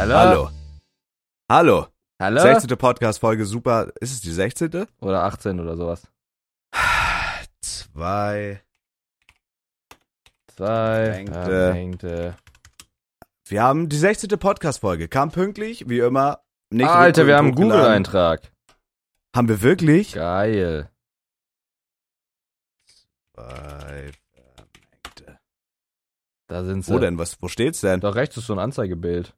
Hallo? Hallo. Hallo. Hallo? 16. Podcast-Folge, super. Ist es die 16.? Oder 18 oder sowas. Zwei. Zwei. Hängte. Verhängte. Wir haben die 16. Podcast-Folge. Kam pünktlich, wie immer. Nicht Alter, wir haben einen. Google-Eintrag. Haben wir wirklich? Geil. Zwei. Verhängte. Da sind sie. Wo denn? Was, wo steht's denn? Da rechts ist so ein Anzeigebild.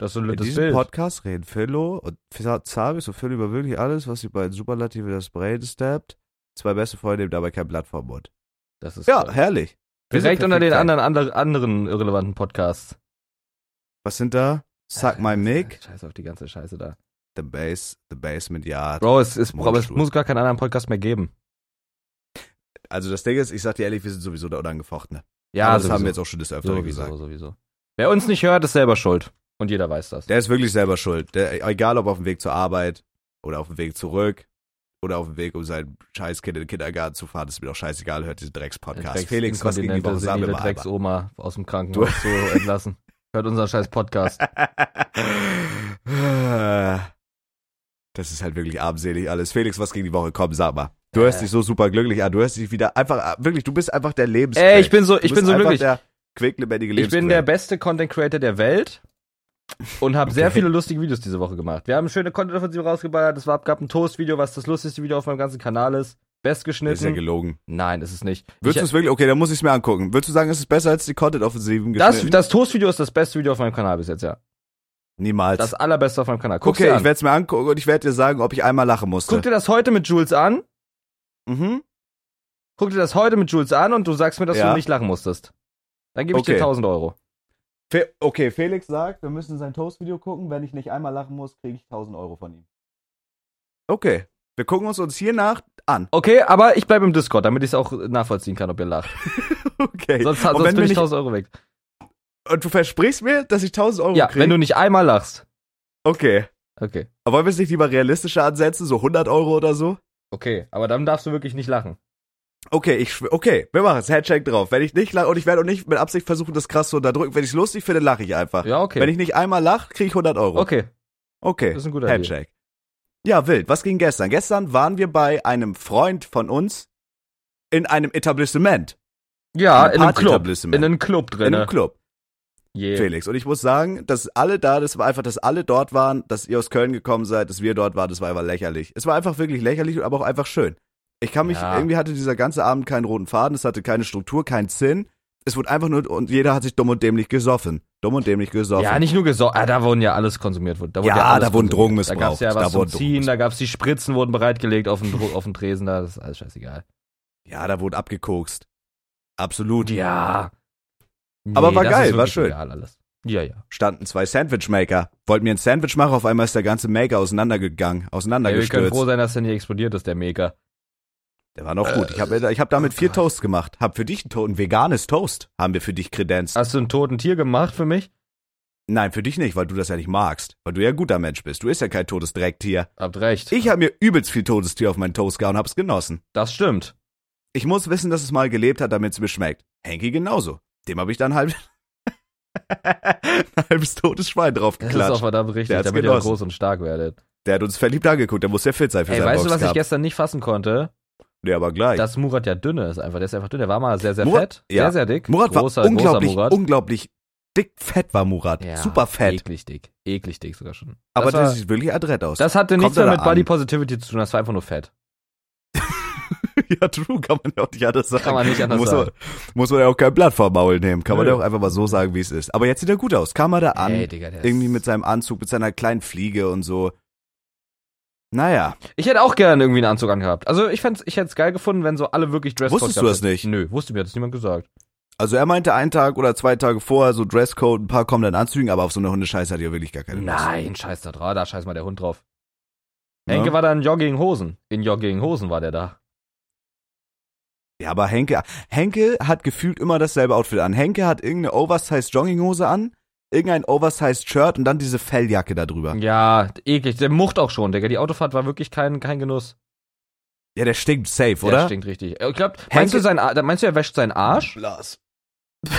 Das ist ein In lüttes diesem Bild. Podcast reden Philo und Zabis und Phil über wirklich alles, was die beiden Superlative das Brain stappt. Zwei beste Freunde nehmen dabei kein Blatt vom Mund. Das ist Ja, geil. herrlich. Wir Direkt unter den anderen, anderen, anderen irrelevanten Podcasts. Was sind da? Suck my Mick, Scheiß auf die ganze Scheiße da. The Base, The Basement Yard. Bro, es, ist, aber es muss gar keinen anderen Podcast mehr geben. Also das Ding ist, ich sag dir ehrlich, wir sind sowieso der Unangefochtene. Ja, Aber das sowieso. haben wir jetzt auch schon des Öfteren sowieso, gesagt. sowieso. Wer uns nicht hört, ist selber schuld. Und jeder weiß das. Der ist wirklich selber schuld. Der, egal ob auf dem Weg zur Arbeit oder auf dem Weg zurück oder auf dem Weg, um sein Scheißkind in den Kindergarten zu fahren, ist mir doch scheißegal, hört diesen Dreckspodcast. Drecks- Felix, was ging die Woche? Sag mir senile mal einmal. Drecksoma aus dem Krankenhaus zu entlassen. Hört unseren scheiß Podcast. Das ist halt wirklich armselig alles. Felix, was ging die Woche? Komm, sag mal. Du hörst Äh. dich so super glücklich an. Du hörst dich wieder einfach, wirklich, du bist einfach der Lebens. Ey, ich bin so, ich bin so glücklich. der quicklebendige Ich Lebensquelle. bin der beste Content Creator der Welt und habe sehr Okay. viele lustige Videos diese Woche gemacht. Wir haben schöne Content-Offensive rausgeballert. Es war, gab ein Toast-Video, was das lustigste Video auf meinem ganzen Kanal ist. Best Das ist ja gelogen. Nein, ist es nicht. Würdest du es wirklich, okay, dann muss ich es mir angucken. Würdest du sagen, es ist besser als die Content-Offensiven das, das Toast-Video ist das beste Video auf meinem Kanal bis jetzt, ja. Niemals. Das allerbeste auf meinem Kanal. Guck's okay, dir ich werde es mir angucken und ich werde dir sagen, ob ich einmal lachen musste. Guck dir das heute mit Jules an. mhm. Guck dir das heute mit Jules an und du sagst mir, dass Ja. du nicht lachen musstest. Dann gebe ich dir Okay. 1000 Euro. Fe okay, Felix sagt, wir müssen sein Toast-Video gucken. Wenn ich nicht einmal lachen muss, kriege ich 1000 Euro von ihm. Okay, wir gucken uns uns hiernach an. Okay, aber ich bleibe im Discord, damit ich es auch nachvollziehen kann, ob ihr lacht. Okay. Sonst, sonst wenn bin ich nicht, 1000 Euro weg. und du versprichst mir, dass ich 1000 Euro Ja, kriege? wenn du nicht einmal lachst. Okay. Okay. Aber wollen wir es nicht lieber realistischer ansetzen? So 100 Euro oder so? Okay, aber dann darfst du wirklich nicht lachen. Okay, ich okay, wir machen es. Handshake drauf. Wenn ich nicht lache, und ich werde auch nicht mit Absicht versuchen, das krass zu unterdrücken. Wenn ich es lustig finde, lache ich einfach. Ja, okay. Wenn ich nicht einmal lache, kriege ich 100 Euro. okay, Okay. das ist ein guter. Handshake. Ja, wild. Was ging gestern? Gestern waren wir bei einem Freund von uns in einem Etablissement. Ja, in einem Club. In einem Club In drin. einem Club. Yeah. Felix. Und ich muss sagen, dass alle da, das war einfach, dass alle dort waren, dass ihr aus Köln gekommen seid, dass wir dort waren, das war einfach lächerlich. Es war einfach wirklich lächerlich, aber auch einfach schön. Ich kann mich, Ja. irgendwie hatte dieser ganze Abend keinen roten Faden, es hatte keine Struktur, keinen Sinn. Es wurde einfach nur, und jeder hat sich dumm und dämlich gesoffen. Dumm und dämlich gesoffen. Ja, nicht nur gesorgt. Ah, da wurden ja alles konsumiert. Da wurde Ja, alles da wurden. Drogen Da gab's missbraucht. ja was Da zum Ziehen, da gab's die Spritzen, wurden bereitgelegt auf dem, auf dem Tresen, da das ist alles scheißegal. ja, da wurde abgekokst. Absolut. Ja. Aber war geil, war schön. Ja, ja. Standen zwei Sandwichmaker. Wollten mir ein Sandwich machen, auf einmal ist der ganze Maker auseinandergegangen, Ey, wir können auseinandergestürzt. froh sein, dass der nicht explodiert ist, der Maker. Der war noch gut. Ich habe ich hab damit vier Toasts gemacht. Hab für dich ein, To- ein veganes Toast. Haben wir für dich kredenzt. Hast du ein toten Tier gemacht für mich? Nein, für dich nicht, weil du das ja nicht magst. Weil du ja ein guter Mensch bist. Du isst ja kein totes Drecktier. Habt recht. Ich habe mir übelst viel totes Tier auf meinen Toast gehauen und hab's genossen. Das stimmt. Ich muss wissen, dass es mal gelebt hat, damit es mir schmeckt. Henki genauso. Dem habe ich dann halb ein halbes totes Schwein Das ist auch draufgeklatscht. verdammt richtig, damit ihr genossen. groß und stark werdet. Der hat uns verliebt angeguckt. Der muss ja fit sein für Ey, seinen weißt du, was ich gestern nicht fassen konnte? Nee, aber gleich. Dass Murat ja dünne ist einfach. Der ist einfach dünn. Der war mal sehr, sehr Murat- fett. ja. Sehr, sehr dick. Murat großer, war unglaublich, Murat. unglaublich dick fett war Murat. Ja, Super fett. Eklig dick. Eklig dick sogar schon. aber das, der war, sieht wirklich adrett aus. das hatte nichts mehr mit Body? Positivity zu tun. Das war einfach nur fett. ja, true, kann man ja auch nicht anders sagen. Kann man nicht anders muss sagen. Man, muss man ja auch kein Blatt vom Maul nehmen. Kann man Nö. ja auch einfach mal so sagen, wie es ist. Aber jetzt sieht er gut aus. Kam er da an, Ey, Digga, der irgendwie mit seinem Anzug, mit seiner kleinen Fliege und so. Naja, Ich hätte auch gerne irgendwie einen Anzug angehabt. Also ich fänd's, ich hätte es geil gefunden, wenn so alle wirklich Dresscode Wusstest du das nicht? Nö, wusste mir, hat das niemand gesagt. also er meinte einen Tag oder zwei Tage vorher so Dresscode, ein paar kommen dann Anzügen, aber auf so eine Hundescheiße hat er wirklich gar keine Lust. Nein, scheiß da drauf, da scheiß mal der Hund drauf. Ja. Henke war da in Jogginghosen. In Jogginghosen war der da. Ja, aber Henke, Henke hat gefühlt immer dasselbe Outfit an. Henke hat irgendeine Oversized Jogginghose an, irgendein Oversized Shirt und dann diese Felljacke da drüber. Ja, eklig. Der mucht auch schon, Digga. Die Autofahrt war wirklich kein, kein Genuss. Ja, der stinkt safe, Der oder? stinkt richtig. Ich glaub, meinst du sein, meinst du, er wäscht seinen Arsch? Blas.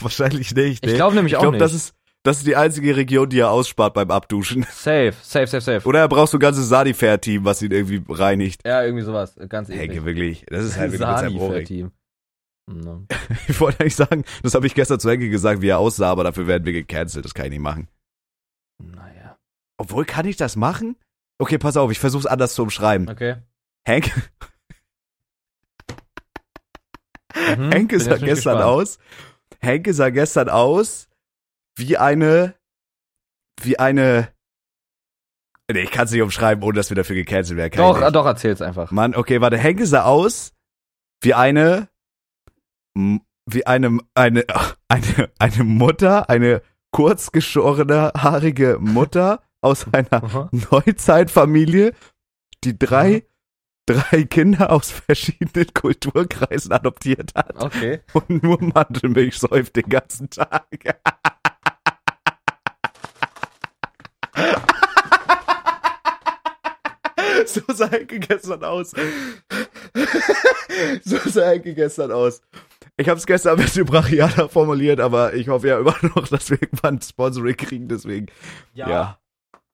Wahrscheinlich nicht. Ich nee. glaube nämlich ich auch glaube, nicht. das ist, Das ist die einzige Region, die er ausspart beim Abduschen. Safe, safe, safe, safe. Oder er braucht so ein ganzes Sanifair-Team, was ihn irgendwie reinigt. Ja, irgendwie sowas. Ganz eklig. Henke, wirklich. Das ist halt wirklich mit seinem Ohrring. Sani-Team. No. Ich wollte eigentlich sagen, das habe ich gestern zu Henke gesagt, wie er aussah, aber dafür werden wir gecancelt. Das kann ich nicht machen. Naja. Obwohl, kann ich das machen? Okay, pass auf, ich versuch's anders zu umschreiben. Okay. Henke, Mhm, Henke sah gestern gespannt. aus. Henke sah gestern aus wie eine, wie eine. Nee, ich kann es nicht umschreiben, ohne dass wir dafür gecancelt werden. Kann Doch, doch, erzähl's einfach. Mann, okay, warte, Henke sah aus wie eine, wie eine, eine, eine, eine Mutter, eine kurzgeschorene, haarige Mutter aus einer Aha. Neuzeitfamilie, die drei, drei Kinder aus verschiedenen Kulturkreisen adoptiert hat Okay. und nur Mandelmilch säuft den ganzen Tag. So sah Henke gestern aus. So sah Henke gestern aus. Ich habe es gestern ein bisschen brachialer formuliert, aber ich hoffe ja immer noch, dass wir irgendwann ein Sponsoring kriegen, deswegen. Ja.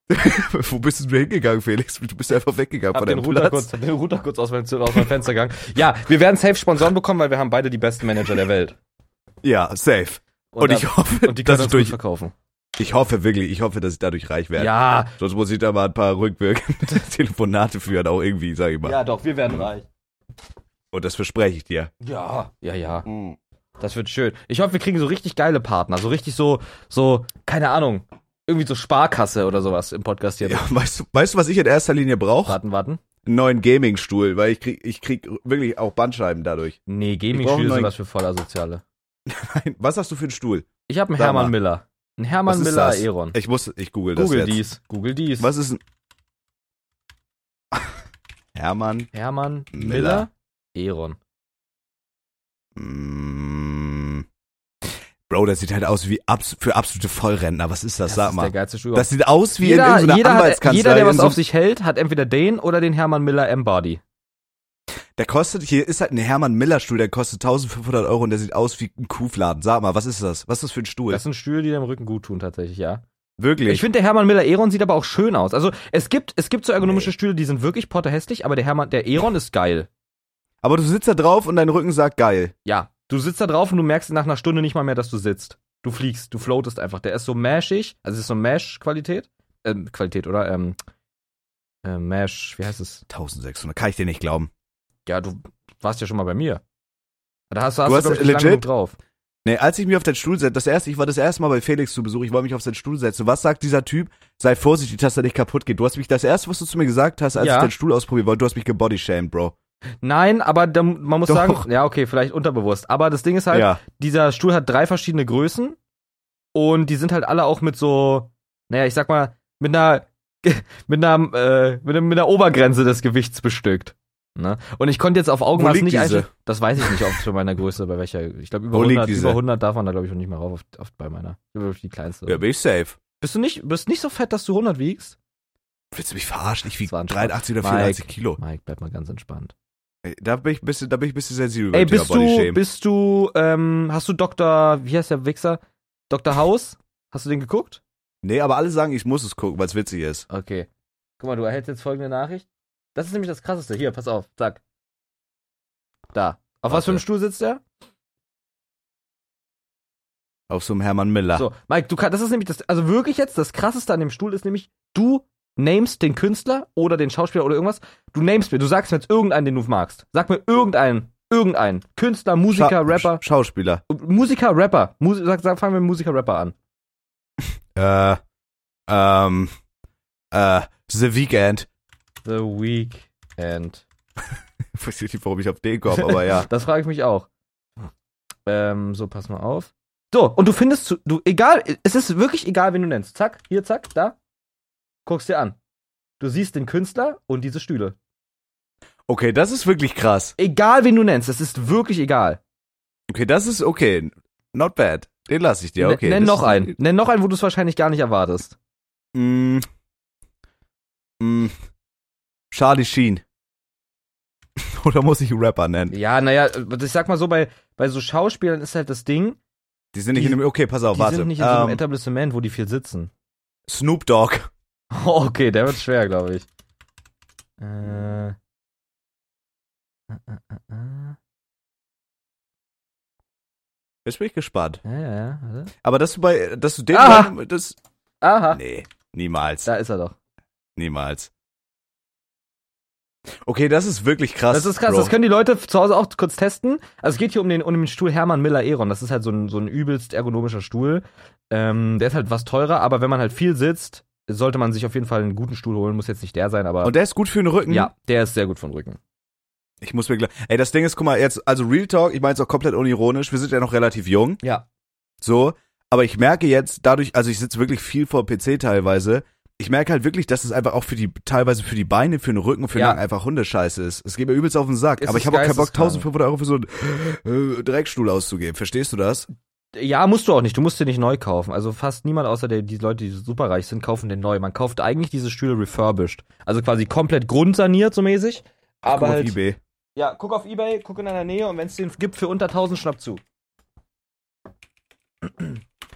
Wo bist du denn hingegangen, Felix? Du bist einfach weggegangen Hab von den deinem Router, Platz. kurz, den Router kurz aus meinem, aus meinem Fenster gegangen. Ja, wir werden safe Sponsoren bekommen, weil wir haben beide die besten Manager der Welt. Ja, safe. Und, da- ich hoffe, und die dass können ich uns durch, verkaufen. ich hoffe wirklich, ich hoffe, dass ich dadurch reich werde. Ja, Sonst muss ich da mal ein paar rückwirkende Telefonate führen, auch irgendwie, sag ich mal. ja, doch, wir werden reich. Und das verspreche ich dir. Ja, ja, ja. Das wird schön. Ich hoffe, wir kriegen so richtig geile Partner. So richtig so, so, keine Ahnung. Irgendwie so Sparkasse oder sowas im Podcast hier. Ja, weißt du, weißt du, was ich in erster Linie brauche? Warten, warten. Einen neuen Gaming-Stuhl, weil ich krieg, ich krieg wirklich auch Bandscheiben dadurch. Nee, sind neuen- was für Vollasoziale. Nein, Was hast du für einen Stuhl? Ich habe einen Sag Hermann mal. Miller. Ein Hermann ist Miller das? Aeron. Ich muss, ich google das Google jetzt. dies. Google dies. Was ist ein Hermann? Hermann Miller. Miller Aeron. Mm, Bro, das sieht halt aus wie abs für absolute Vollrentner. Was ist das? Das Sag ist mal. der geilste Stuhl. Das sieht aus wie jeder, in irgendeiner jeder, hat, Anwaltskanzlei. jeder, der was so, auf sich hält, hat entweder den oder den Hermann Miller M-Body. Der kostet, hier ist halt ein Hermann Miller Stuhl, der kostet 1500 Euro und der sieht aus wie ein Kuhfladen. Sag mal, was ist das? Was ist das für ein Stuhl? Das sind Stühle, die dem Rücken gut tun, tatsächlich, ja. Wirklich? Ich finde, der Hermann Miller Aeron sieht aber auch schön aus. Also, es gibt, es gibt so ergonomische Stühle, die sind wirklich potterhässlich, aber der Hermann, der Aeron ist geil. Aber du sitzt da drauf und dein Rücken sagt geil. Ja. Du sitzt da drauf und du merkst nach einer Stunde nicht mal mehr, dass du sitzt. Du fliegst, du floatest einfach. Der ist so mashig, also es ist so Mesh-Qualität. Ähm, Qualität, oder? Ähm, äh, Mesh, wie heißt es? 1600, kann ich dir nicht glauben. Ja, du warst ja schon mal bei mir. Da hast, hast Du du, hast glaub ich, nicht lange legit? drauf. Nee, als ich mich auf den Stuhl setze, das erste, ich war das erste Mal bei Felix zu Besuch, ich wollte mich auf seinen Stuhl setzen. Was sagt dieser Typ? Sei vorsichtig, dass er nicht kaputt geht. Du hast mich, das erste, was du zu mir gesagt hast, als Ja. ich den Stuhl ausprobieren wollte, du hast mich gebodyshamed, Bro. Nein, aber da, man muss Doch. sagen, ja, okay, vielleicht unterbewusst. Aber das Ding ist halt, ja. dieser Stuhl hat drei verschiedene Größen und die sind halt alle auch mit so, naja, ich sag mal, mit einer, mit einer, äh, mit, einer, mit einer Obergrenze des Gewichts bestückt. Ne? Und ich konnte jetzt auf Augenmaß nicht diese? einstellen. Das weiß ich nicht, ob es bei meiner Größe, bei welcher. Ich glaube, über Wo liegt 100, diese? über 100 darf man da, glaube ich, noch nicht mehr rauf, auf, auf, bei meiner. Über die kleinste. Ja, bin ich safe. Bist du nicht, bist nicht so fett, dass du 100 wiegst? Willst du mich verarschen? Ich wiege Das war ein 83 oder Spaß. 84 Kilo. Mike, bleib mal ganz entspannt. Ey, Da bin ich ein bisschen, da bin ich ein bisschen sensibel Ey, beim Thema bist du, bist du, ähm, hast du Dr., wie heißt der Wichser? Dr. House? Hast du den geguckt? Nee, aber alle sagen, ich muss es gucken, weil es witzig ist. Okay. Guck mal, du erhältst jetzt folgende Nachricht. Das ist nämlich das krasseste. Hier, pass auf. Zack. Da. Auf was Warte. für einem Stuhl sitzt der? Auf so einem Hermann Miller. So, Mike, du kannst, das ist nämlich das, also wirklich jetzt, das krasseste an dem Stuhl ist nämlich, du namest den Künstler oder den Schauspieler oder irgendwas. Du namest mir, du sagst mir jetzt irgendeinen, den du magst. Sag mir irgendeinen, irgendeinen. Künstler, Musiker, Scha Rapper. Sch Schauspieler. Musiker, Rapper. Mus sag, sag, fangen wir mit Musiker, Rapper an. Äh, ähm, äh, The Weeknd. The Weekend. Ich weiß nicht, warum ich auf den komme, aber ja. Das frage ich mich auch. Ähm, so, pass mal auf. So, und du findest, zu- du, egal, es ist wirklich egal, wen du nennst. Zack, hier, zack, da. Guckst dir an. Du siehst den Künstler und diese Stühle. Okay, das ist wirklich krass. Egal, wen du nennst, es ist wirklich egal. Okay, das ist okay. Not bad. Den lasse ich dir, okay. N- Nenn das noch einen. Nenn noch einen, wo du es wahrscheinlich gar nicht erwartest. Mm, mm, Charlie Sheen. Oder muss ich Rapper nennen? Ja, naja, ich sag mal so, bei, bei so Schauspielern ist halt das Ding, Die sind nicht Die- in einem, okay, pass auf, Die warte. sind nicht in so einem Ähm, Etablissement, wo die viel sitzen. Snoop Dogg. Okay, der wird schwer, glaube ich. Äh. Äh, äh, äh, äh. Jetzt bin ich gespannt. Ja, ja, ja. Warte. Aber dass du bei, dass du den, Aha. das, Aha. nee, niemals, Da ist er doch. niemals. Okay, das ist wirklich krass. Das ist krass, Bro. das können die Leute zu Hause auch kurz testen. Also es geht hier um den, um den Stuhl Hermann Miller Eron. Das ist halt so ein, so ein übelst ergonomischer Stuhl. Ähm, der ist halt was teurer, aber wenn man halt viel sitzt, sollte man sich auf jeden Fall einen guten Stuhl holen. Muss jetzt nicht der sein, aber Und der ist gut für den Rücken. ja, der ist sehr gut von Rücken. Ich muss mir klar. Ey, das Ding ist, guck mal, jetzt, also Real Talk, ich meine es auch komplett unironisch, wir sind ja noch relativ jung, Ja. so, aber ich merke jetzt dadurch, also ich sitze wirklich viel vor PC teilweise, ich merke halt wirklich, dass es einfach auch für die, teilweise für die Beine, für den Rücken, für den Ja. Nacken einfach Hundescheiße ist. Es geht mir übelst auf den Sack, Es aber ist ich habe auch keinen Bock, geisteskrank. 1500 Euro für so einen äh, Dreckstuhl auszugeben. Verstehst du das? Ja, musst du auch nicht. Du musst den nicht neu kaufen. Also fast niemand außer der, die Leute, die superreich sind, kaufen den neu. Man kauft eigentlich diese Stühle refurbished. Also quasi komplett grundsaniert, so mäßig. Aber Guck auf halt, Ebay. ja, guck auf Ebay, guck in deiner Nähe und wenn es den gibt für unter 1000, schnapp zu.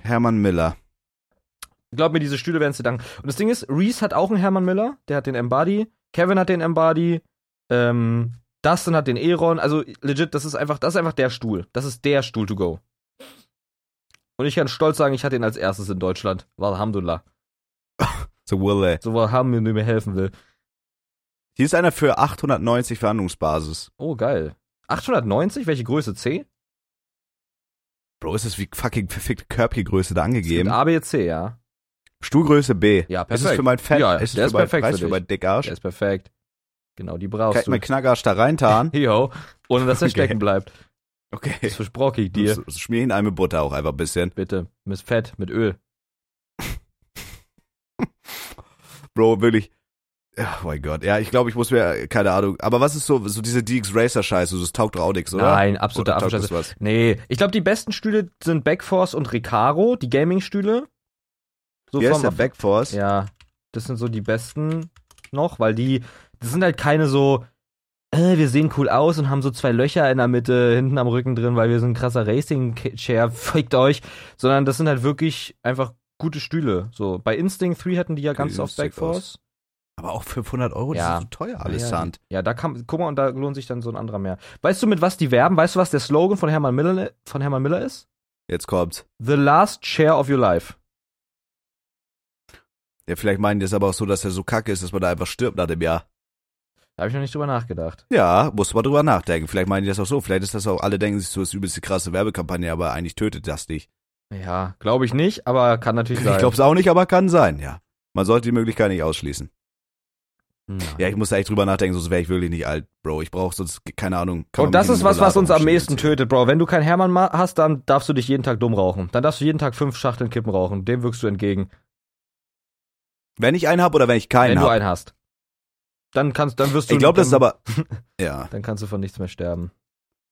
Hermann Miller. Glaub mir, diese Stühle werden es dir danken. Und das Ding ist, Reese hat auch einen Hermann Miller, der hat den Embody, Kevin hat den Embody, ähm, Dustin hat den Eron, also legit, das ist einfach, das ist einfach der Stuhl. Das ist der Stuhl to go. Und ich kann stolz sagen, ich hatte ihn als erstes in Deutschland. War Alhamdulillah. So Wille. So war haben mir mir helfen will. Hier ist einer für 890 Verhandlungsbasis. Oh, geil. 890, welche Größe C? Bro, ist das wie fucking perfekte Körbchengröße da angegeben? A, B, C, ja. Stuhlgröße B. Ja, Ist es perfekt. für mein Fett? Ja, ist es der ist mein, perfekt reicht für für meinen Dickarsch? Der ist perfekt. Genau, die brauchst Kann ich du. meinen Knackarsch da reintan? Jo, ohne dass er Okay. stecken bleibt. Okay. Das versproche ich dir. Schmier ihn ein mit Butter auch einfach ein bisschen. Bitte. Mit Fett, mit Öl. Bro, wirklich. Oh mein Gott. Ja, ich glaube, ich muss mir, keine Ahnung. Aber was ist so, so diese DX Racer Scheiße? Das taugt auch nix, oder? Nein, absolute Oder taugt das Affenscheiße. was? Nee, ich glaube, die besten Stühle sind Backforce und Recaro, die Gaming-Stühle. So Wie vom- der Backforce? Ja, das sind so die besten noch, weil die, das sind halt keine so, äh, wir sehen cool aus und haben so zwei Löcher in der Mitte, hinten am Rücken drin, weil wir sind ein krasser Racing-Chair, fickt euch, sondern das sind halt wirklich einfach gute Stühle. So, bei Instinct 3 hatten die ja ganz oft Backforce. Aber auch 500 Euro, das Ja. ist so teuer alles, ja, Sand. Ja, da kann, guck mal, und da lohnt sich dann so ein anderer mehr. Weißt du, mit was die werben? Weißt du, was der Slogan von Hermann Miller, von Hermann Miller ist? Jetzt kommt's. The last chair of your life. Ja, vielleicht meinen die es aber auch so, dass er so kacke ist, dass man da einfach stirbt nach dem Jahr. Da habe ich noch nicht drüber nachgedacht. Ja, muss man drüber nachdenken. Vielleicht meinen die das auch so. Vielleicht ist das auch, alle denken sich so, das ist übelst die krasse Werbekampagne, aber eigentlich tötet das dich. Ja, glaube ich nicht, aber kann natürlich sein. Ich glaube es auch nicht, aber kann sein, ja. Man sollte die Möglichkeit nicht ausschließen. Nein. Ja, ich muss da echt drüber nachdenken, sonst wäre ich wirklich nicht alt, Bro. Ich brauche sonst, keine Ahnung. Und das ist was, was uns am meisten tötet, Bro. Wenn du keinen Hermann ma- hast, dann darfst du dich jeden Tag dumm rauchen. Dann darfst du jeden Tag fünf Schachteln Kippen rauchen. Dem wirkst du entgegen. Wenn ich einen habe oder wenn ich keinen wenn du habe. einen hast. Dann kannst, dann wirst du. Ich glaube, das ist aber, ja. Dann kannst du von nichts mehr sterben.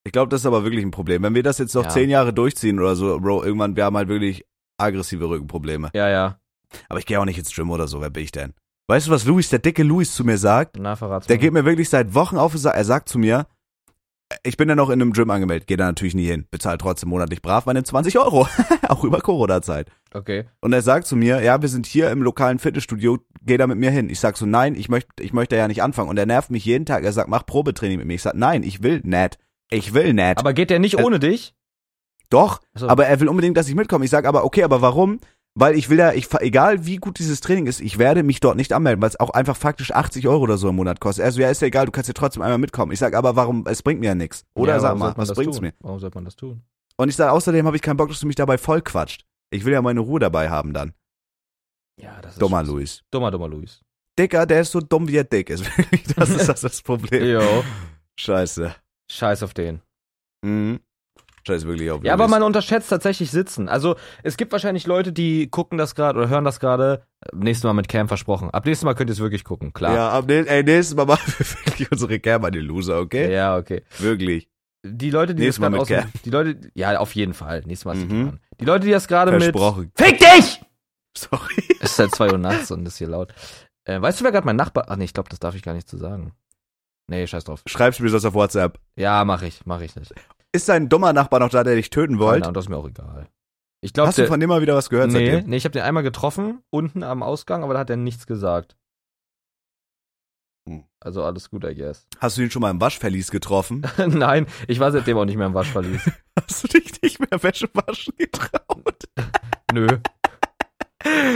Ich glaube, das ist aber wirklich ein Problem. Wenn wir das jetzt noch Ja. zehn Jahre durchziehen oder so, Bro, irgendwann, wir haben halt wirklich aggressive Rückenprobleme. Ja, ja. Aber ich gehe auch nicht ins Gym oder so, wer bin ich denn? Weißt du, was Luis, der dicke Luis zu mir sagt? Na, verrat's Der mal. geht mir wirklich seit Wochen auf, er sagt zu mir, ich bin ja noch in einem Gym angemeldet, gehe da natürlich nie hin, bezahle trotzdem monatlich brav meine 20 Euro, auch über Corona-Zeit. Okay. Und er sagt zu mir, ja, wir sind hier im lokalen Fitnessstudio, geh da mit mir hin. Ich sag so, nein, ich möchte ich möchte ja nicht anfangen. Und er nervt mich jeden Tag, er sagt, mach Probetraining mit mir. Ich sag, nein, ich will nicht. Ich will nicht. Aber geht der nicht Äh, ohne dich? Doch, Achso. aber er will unbedingt, dass ich mitkomme. Ich sag aber, okay, aber warum? Weil ich will ja, ich, egal wie gut dieses Training ist, ich werde mich dort nicht anmelden, weil es auch einfach faktisch 80 Euro oder so im Monat kostet. Also ja, ist ja egal, du kannst ja trotzdem einmal mitkommen. Ich sag, aber warum, es bringt mir ja nichts. Oder ja, sag mal, was bringt's tun? mir? Warum sollte man das tun? Und ich sag, außerdem habe ich keinen Bock, dass du mich dabei voll quatscht. Ich will ja meine Ruhe dabei haben dann. Ja, das ist Dummer scheiße. Luis. Dummer, dummer Luis. Dicker, der ist so dumm, wie er dick ist. das ist das, das Problem. Jo. Scheiße. Scheiß auf den. Mhm. Scheiße, wirklich auf Ja, aber man unterschätzt tatsächlich Sitzen. Also es gibt wahrscheinlich Leute, die gucken das gerade oder hören das gerade. Nächstes Mal mit Cam versprochen. Ab nächstes Mal könnt ihr es wirklich gucken, klar. Ja, am nächsten, ey, nächstes Mal machen wir wirklich unsere Cam an die Loser, okay? Ja, okay. Wirklich. Die Leute, die Nächstes das gerade aus dem- die Leute, ja, auf jeden Fall. Nächstes Mal Mhm. Die Leute, die das gerade mit. Fick dich! Sorry. Es ist halt 2 Uhr nachts und ist hier laut. Äh, weißt du, wer gerade mein Nachbar? Ach nee, ich glaube, das darf ich gar nicht zu sagen. Nee, scheiß drauf. Schreibst mir das auf WhatsApp. Ja, mach ich, mach ich nicht. Ist dein dummer Nachbar noch da, der dich töten wollte? Nein, das ist mir auch egal. Ich glaube, Hast du von dem mal wieder was gehört nee, seitdem? nee, ich habe den einmal getroffen, unten am Ausgang, aber da hat er nichts gesagt. Hm. Also alles gut, I guess. Hast du ihn schon mal im Waschverlies getroffen? Nein, ich war seitdem auch nicht mehr im Waschverlies. Hast du dich nicht mehr Wäsche waschen getraut? Nö.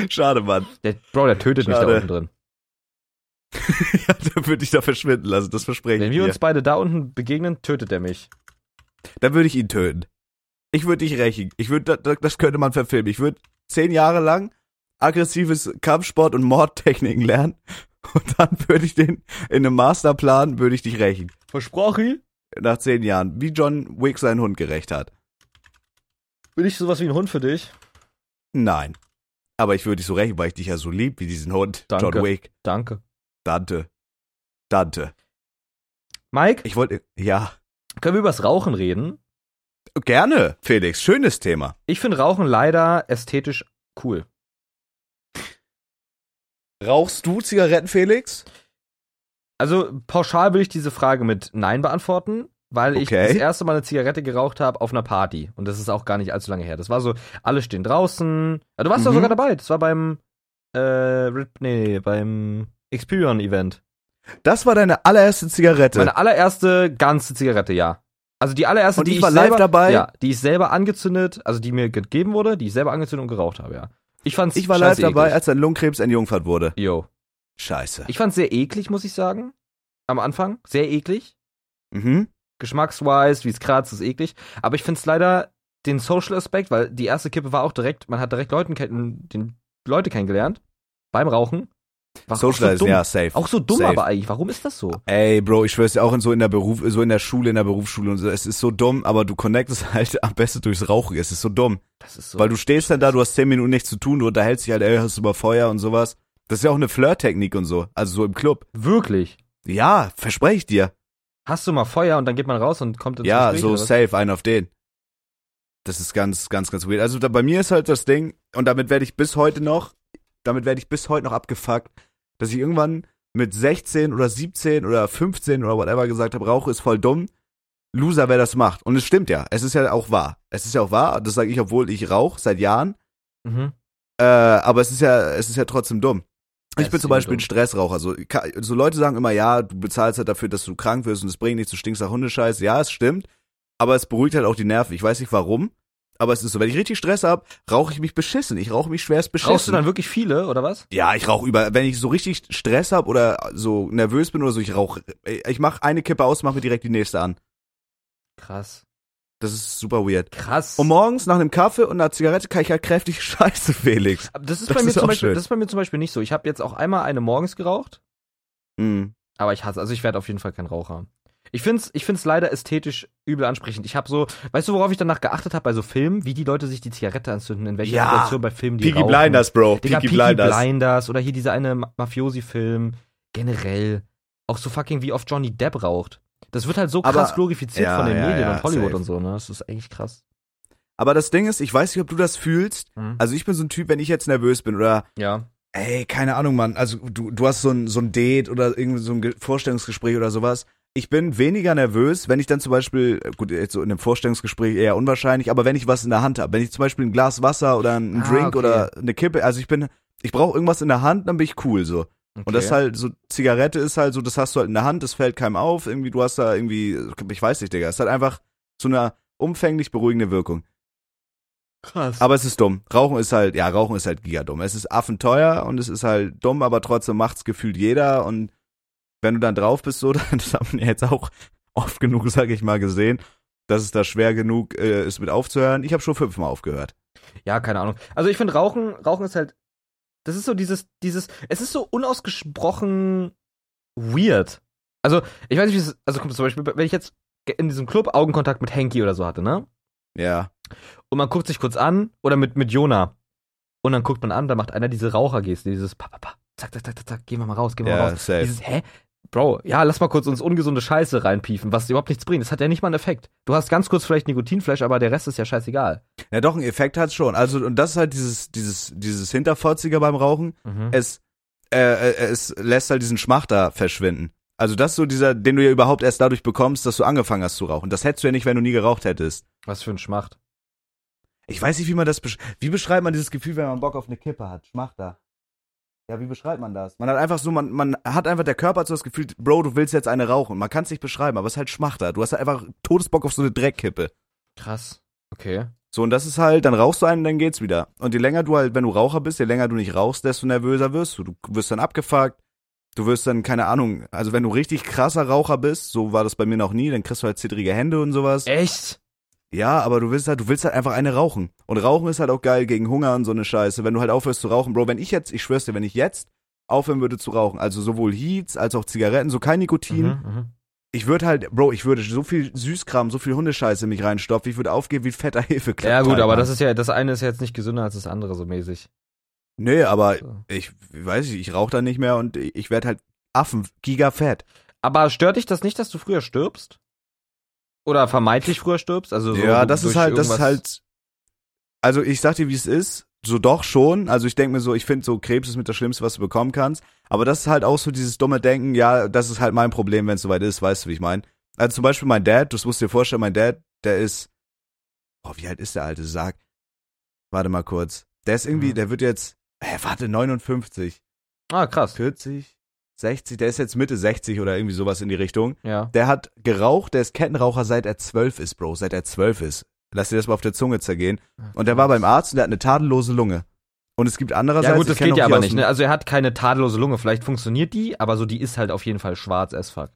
Schade, Mann. Der, Bro, der tötet mich Schade. da unten drin. ja, der würde dich da verschwinden lassen, das verspreche Wenn ich wir dir. uns beide da unten begegnen, tötet er mich. Dann würde ich ihn töten. Ich würde dich rächen. Ich würde, das könnte man verfilmen. Ich würde zehn Jahre lang aggressives Kampfsport und Mordtechniken lernen und dann würde ich den in einem Masterplan würde ich dich rächen. Versprochen? Nach zehn Jahren, wie John Wick seinen Hund gerecht hat. Bin ich sowas wie ein Hund für dich? Nein. Aber ich würde dich so rächen, weil ich dich ja so lieb wie diesen Hund. Danke. John Wick. Danke. Dante. Dante. Mike, Ich wollte, ja. können wir übers Rauchen reden? Gerne, Felix. Schönes Thema. Ich finde Rauchen leider ästhetisch cool. Rauchst du Zigaretten, Felix? Also pauschal will ich diese Frage mit Nein beantworten, weil ich Okay. das erste Mal eine Zigarette geraucht habe auf einer Party. Und das ist auch gar nicht allzu lange her. Das war so, alle stehen draußen. Ja, du warst doch Mhm. sogar dabei. Das war beim, äh, nee, beim Experion-Event. Das war deine allererste Zigarette. Meine allererste ganze Zigarette, ja. Also die allererste, Und die ich ich war live selber, dabei? Ja, die ich selber angezündet, also die mir gegeben wurde, die ich selber angezündet und geraucht habe, ja. Ich fand's ich war live dabei, eklig. als dein Lungenkrebs entjungfert wurde. Yo. Scheiße. Ich fand's sehr eklig, muss ich sagen. Am Anfang. Sehr eklig. mhm. Geschmackswise, wie es kratzt, ist eklig. Aber ich find's leider den Social Aspekt, weil die erste Kippe war auch direkt, man hat direkt Leuten, den Leute kennengelernt. Beim Rauchen. War auch so ja, safe. Auch so dumm, Safe. aber eigentlich. Warum ist das so? Ey, Bro, ich schwör's dir auch in so in der Beruf, so in der Schule, in der Berufsschule und so. Es ist so dumm, aber du connectest halt am besten durchs Rauchen. Es ist so dumm. Das ist so. Weil du stehst dann da, du hast zehn Minuten nichts zu tun, du unterhältst dich halt, ey, hast du mal Feuer und sowas. Das ist ja auch eine Flirt-Technik und so. Also so im Club. Wirklich. Ja, verspreche ich dir. Hast du mal Feuer und dann geht man raus und kommt ins Ja, Gespräch, so safe, ein auf den. Das ist ganz, ganz, ganz weird. Also da, bei mir ist halt das Ding, und damit werde ich bis heute noch, damit werde ich bis heute noch abgefuckt, dass ich irgendwann mit 16 oder 17 oder 15 oder whatever gesagt habe, Rauche ist voll dumm. Loser, wer das macht. Und es stimmt ja. Es ist ja auch wahr. Es ist ja auch wahr. Das sage ich, obwohl ich rauche seit Jahren. Mhm. Äh, aber es ist ja, es ist ja trotzdem dumm. Ich bin zum Beispiel ein. Stressraucher. So, ka- so Leute sagen immer, ja, du bezahlst halt dafür, dass du krank wirst und es bringt nichts, du stinkst nach Hundescheiß. Ja, es stimmt. Aber es beruhigt halt auch die Nerven. Ich weiß nicht warum. Aber es ist so, wenn ich richtig Stress hab, rauche ich mich beschissen. Ich rauche mich schwerst beschissen. Rauchst du dann wirklich viele, oder was? ja, ich rauche über, wenn ich so richtig Stress hab oder so nervös bin oder so, ich rauche. Ich mache eine Kippe aus, mache mir direkt die nächste an. Krass. Das ist super weird. Krass. Und morgens nach einem Kaffee und einer Zigarette kann ich halt kräftig scheiße, Felix. Aber das ist das bei mir ist zum Beispiel, schön. das ist bei mir zum Beispiel nicht so. Ich habe jetzt auch einmal eine morgens geraucht, Mhm. aber ich hasse, also ich werde auf jeden Fall kein Raucher. Ich find's, ich find's leider ästhetisch übel ansprechend. Ich habe so, weißt du, worauf ich danach geachtet habe bei so Filmen, wie die Leute sich die Zigarette anzünden, in welcher Ja. Situation bei Filmen die Peaky rauchen. Blinders, Bro. Digga, Peaky Peaky Blinders. Blinders oder hier dieser eine Ma- Mafiosi-Film. Generell. Auch so fucking wie oft Johnny Depp raucht. Das wird halt so Aber- krass glorifiziert ja, von den ja, Medien und Hollywood safe. und so, ne? Das ist echt krass. Aber das Ding ist, ich weiß nicht, ob du das fühlst. Mhm. Also ich bin so ein Typ, wenn ich jetzt nervös bin oder, ja. ey, keine Ahnung, Mann, also du, du hast so ein, so ein Date oder irgendwie so ein Ge- Vorstellungsgespräch oder sowas. Ich bin weniger nervös, wenn ich dann zum Beispiel, äh, gut, jetzt so in einem Vorstellungsgespräch eher unwahrscheinlich, aber wenn ich was in der Hand habe, wenn ich zum Beispiel ein Glas Wasser oder einen Ah, Drink okay. oder eine Kippe, also ich bin, ich brauche irgendwas in der Hand, dann bin ich cool so. Und das ist halt so, Zigarette ist halt so, das hast du halt in der Hand, das fällt keinem auf, irgendwie, du hast da irgendwie, ich weiß nicht, Digga, es halt einfach so eine umfänglich beruhigende Wirkung. krass. Aber es ist dumm. Rauchen ist halt, ja, Rauchen ist halt gigadumm. Es ist affenteuer und es ist halt dumm, aber trotzdem macht's gefühlt jeder und wenn du dann drauf bist, so, dann, das haben wir jetzt auch oft genug, sag ich mal, gesehen, dass es da schwer genug äh, ist mit aufzuhören. Ich habe schon fünfmal aufgehört. Ja, keine Ahnung. Also ich finde Rauchen, Rauchen ist halt, das ist so dieses, dieses, es ist so unausgesprochen weird. Also ich weiß nicht, wie es, also kommt zum Beispiel, wenn ich jetzt in diesem Club Augenkontakt mit Henky oder so hatte, ne? Ja. Und man guckt sich kurz an oder mit mit Jona und dann guckt man an, da macht einer diese Rauchergeste, dieses pa pa pa, zack zack zack zack, gehen wir mal raus, gehen wir mal Ja, raus. safe. Dieses hä? Bro, ja, lass mal kurz uns ungesunde Scheiße reinpiefen, was überhaupt nichts bringt. Das hat ja nicht mal einen Effekt. Du hast ganz kurz vielleicht Nikotinflash, aber der Rest ist ja scheißegal. Ja, doch, einen Effekt hat's schon. Also, und das ist halt dieses, dieses, dieses Hinterfotziger beim Rauchen. Mhm. Es, äh, äh, es lässt halt diesen Schmachter verschwinden. Also das ist so dieser, den du ja überhaupt erst dadurch bekommst, dass du angefangen hast zu rauchen. Das hättest du ja nicht, wenn du nie geraucht hättest. Was für ein Schmacht. Ich weiß nicht, wie man das besch Wie beschreibt man dieses Gefühl, wenn man Bock auf eine Kippe hat? Schmachter. Ja, wie beschreibt man das? Man hat einfach so, man, man hat einfach, der Körper hat so das Gefühl, Bro, du willst jetzt eine rauchen. Man kann es nicht beschreiben, aber es ist halt Schmachter. Du hast halt einfach Todesbock auf so eine Dreckkippe. Krass. Okay. So, und das ist halt, dann rauchst du einen, dann geht's wieder. Und je länger du halt, wenn du Raucher bist, je länger du nicht rauchst, desto nervöser wirst du. Du wirst dann abgefuckt. Du wirst dann, keine Ahnung, also wenn du richtig krasser Raucher bist, so war das bei mir noch nie, dann kriegst du halt zittrige Hände und sowas. Echt? Ja, aber du willst halt, du willst halt einfach eine rauchen. Und Rauchen ist halt auch geil gegen Hunger und so eine Scheiße. Wenn du halt aufhörst zu rauchen, Bro, wenn ich jetzt, ich schwör's dir, wenn ich jetzt aufhören würde zu rauchen, also sowohl Heats als auch Zigaretten, so kein Nikotin, Mhm, mhm. ich würde halt, Bro, ich würde so viel Süßkram, so viel Hundescheiße in mich reinstopfen, ich würde aufgehen wie fetter Hefeklapper. Ja, gut, aber das ist ja, das eine ist ja jetzt nicht gesünder als das andere, so mäßig. Nee, aber So. ich weiß nicht, ich rauche da nicht mehr und ich werde halt Affen, gigafett. Aber stört dich das nicht, dass du früher stirbst? Oder vermeintlich früher stirbst? Also so ja, das ist halt, das ist halt, also ich sag dir, wie es ist, so doch schon, also ich denke mir so, ich finde so, Krebs ist mit das Schlimmste, was du bekommen kannst, aber das ist halt auch so dieses dumme Denken, ja, das ist halt mein Problem, wenn es soweit ist, weißt du, wie ich meine? Also zum Beispiel mein Dad, das musst du dir vorstellen, mein Dad, der ist, oh, wie alt ist der alte Sag? Warte mal kurz. Der ist irgendwie, Mhm. der wird jetzt, hä, warte, 59, Ah, krass. 40, 60, der ist jetzt Mitte 60 oder irgendwie sowas in die Richtung. Ja. Der hat geraucht, der ist Kettenraucher seit er zwölf ist, Bro, seit er zwölf ist. Lass dir das mal auf der Zunge zergehen. Und der war beim Arzt und der hat eine tadellose Lunge. Und es gibt andererseits. Ja gut, das geht ja aber nicht, ne? Also er hat keine tadellose Lunge, vielleicht funktioniert die, aber so die ist halt auf jeden Fall schwarz as fuck.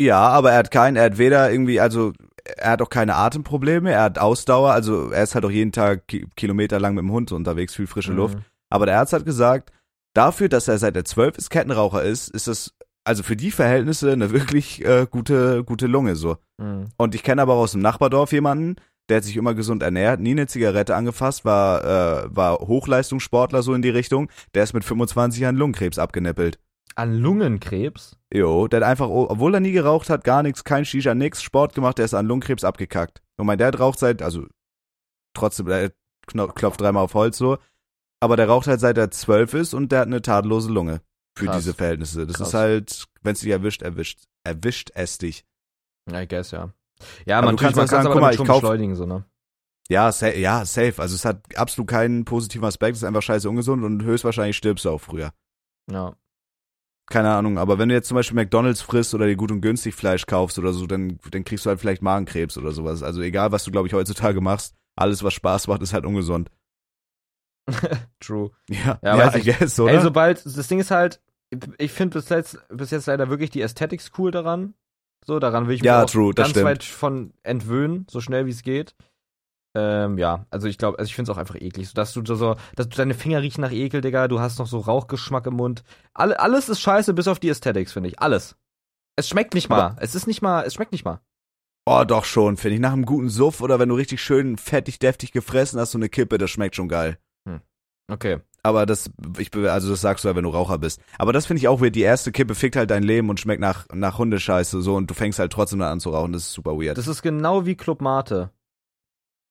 Ja, aber er hat keinen, er hat weder irgendwie, also er hat auch keine Atemprobleme, er hat Ausdauer, also er ist halt auch jeden Tag ki Kilometer lang mit dem Hund unterwegs, viel frische Luft. Mhm. Aber der Arzt hat gesagt, dafür, dass er seit er zwölf ist Kettenraucher ist, ist das also für die Verhältnisse eine wirklich äh, gute gute Lunge so. Mhm. Und ich kenne aber aus dem Nachbardorf jemanden, der hat sich immer gesund ernährt, nie eine Zigarette angefasst, war, äh, war Hochleistungssportler so in die Richtung. Der ist mit 25 Jahren Lungenkrebs abgenippelt. An Lungenkrebs? Jo, der hat einfach, obwohl er nie geraucht hat, gar nichts, kein Shisha, nix, Sport gemacht, der ist an Lungenkrebs abgekackt. Und mein Dad raucht seit, also trotzdem, der klopft dreimal auf Holz so, aber der raucht halt seit er zwölf ist und der hat eine tadellose Lunge für Krass. diese Verhältnisse. Das Krass. ist halt, wenn es dich erwischt, erwischt, erwischt es dich. Ja, I guess, ja. Ja, Aber man, du kannst man sagen, aber guck mal, ich schon kauf- beschleunigen, so, ne? Ja, sa ja, safe. Also es hat absolut keinen positiven Aspekt, es ist einfach scheiße ungesund und höchstwahrscheinlich stirbst du auch früher. Ja. Keine Ahnung, aber wenn du jetzt zum Beispiel McDonalds frisst oder dir gut und günstig Fleisch kaufst oder so, dann, dann kriegst du halt vielleicht Magenkrebs oder sowas. Also egal, was du, glaube ich, heutzutage machst, alles, was Spaß macht, ist halt ungesund. True. Ja, Ja, ja, ich. guess, oder? Ey, sobald, das Ding ist halt, ich finde bis jetzt, bis jetzt leider wirklich die Aesthetics cool daran. So, daran will ich mich Ja, true, ganz stimmt. weit von entwöhnen, so schnell wie es geht. Ähm, ja, also ich glaube, also ich finde es auch einfach eklig, so dass du so, dass du deine Finger riechen nach Ekel, Digga, du hast noch so Rauchgeschmack im Mund. Alle, alles ist scheiße, bis auf die Aesthetics, finde ich. Alles. Es schmeckt nicht mal. es ist nicht mal, es schmeckt nicht mal. oh, doch schon, finde ich. Nach einem guten Suff oder wenn du richtig schön fettig, deftig gefressen hast, so eine Kippe, das schmeckt schon geil. Okay. Aber das, ich, also das sagst du ja, wenn du Raucher bist. Aber das finde ich auch weird. Die erste Kippe fickt halt dein Leben und schmeckt nach, nach Hundescheiße so und du fängst halt trotzdem dann an zu rauchen. Das ist super weird. Das ist genau wie Club Mate.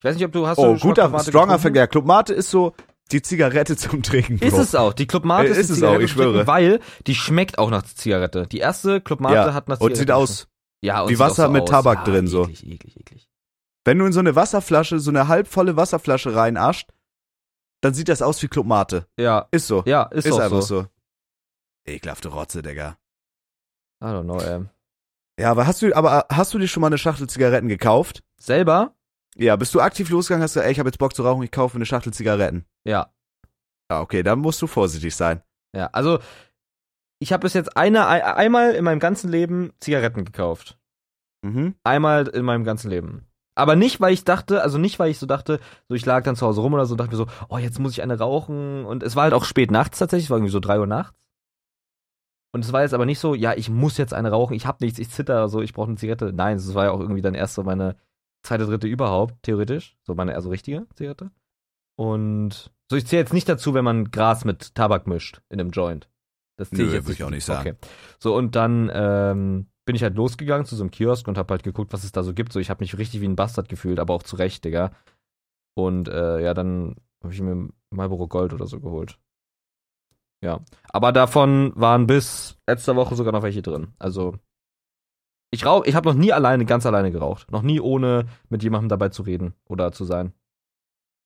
Ich weiß nicht, ob du hast oh, du guter, stronger? Verkehr. Club Mate ist so die Zigarette zum Trinken, Bro. Ist es auch. Die Club Mate Äh, ist, ist es Zigarette auch, ich schwöre. Weil die schmeckt auch nach Zigarette. Die erste Club Mate ja. hat nach und Zigarette. sieht aus, ja, und wie Wasser so mit aus. Tabak ja, drin, so. Eklig, eklig, eklig. wenn du in so eine Wasserflasche, so eine halbvolle Wasserflasche reinascht, dann sieht das aus wie Club Mate. Ja, Ist so. ja, ist, Ist, auch einfach so. so. Ekelhafte Rotze, Digga. I don't know, ey. Ja, aber hast du, aber hast du dir schon mal eine Schachtel Zigaretten gekauft? Selber? Ja, bist du aktiv losgegangen, hast gesagt, ey, ich habe jetzt Bock zu rauchen, ich kaufe eine Schachtel Zigaretten. Ja. Ja, okay, dann musst du vorsichtig sein. Ja, also ich habe bis jetzt eine, ein, einmal in meinem ganzen Leben Zigaretten gekauft. Mhm. Einmal in meinem ganzen Leben. Aber nicht, weil ich dachte, also nicht, weil ich so dachte, so ich lag dann zu Hause rum oder so dachte mir so, oh, jetzt muss ich eine rauchen. Und es war halt auch spät nachts tatsächlich, es war irgendwie so drei Uhr nachts. Und es war jetzt aber nicht so, ja, ich muss jetzt eine rauchen, ich hab nichts, ich zitter, so, ich brauche eine Zigarette. Nein, es war ja auch irgendwie dann erst so meine zweite, dritte überhaupt, theoretisch. So meine also richtige Zigarette. Und so, ich zähle jetzt nicht dazu, wenn man Gras mit Tabak mischt in einem Joint. Das zähle ich jetzt würd ich auch nicht sagen. Okay. So, und dann ähm, bin ich halt losgegangen zu so einem Kiosk und hab halt geguckt, was es da so gibt. So, ich habe mich richtig wie ein Bastard gefühlt, aber auch zu Recht, Digga. Und äh, ja, dann habe ich mir Marlboro Gold oder so geholt. Ja. Aber davon waren bis letzter Woche sogar noch welche drin. Also, ich rauch, ich habe noch nie alleine, ganz alleine geraucht. Noch nie ohne mit jemandem dabei zu reden oder zu sein.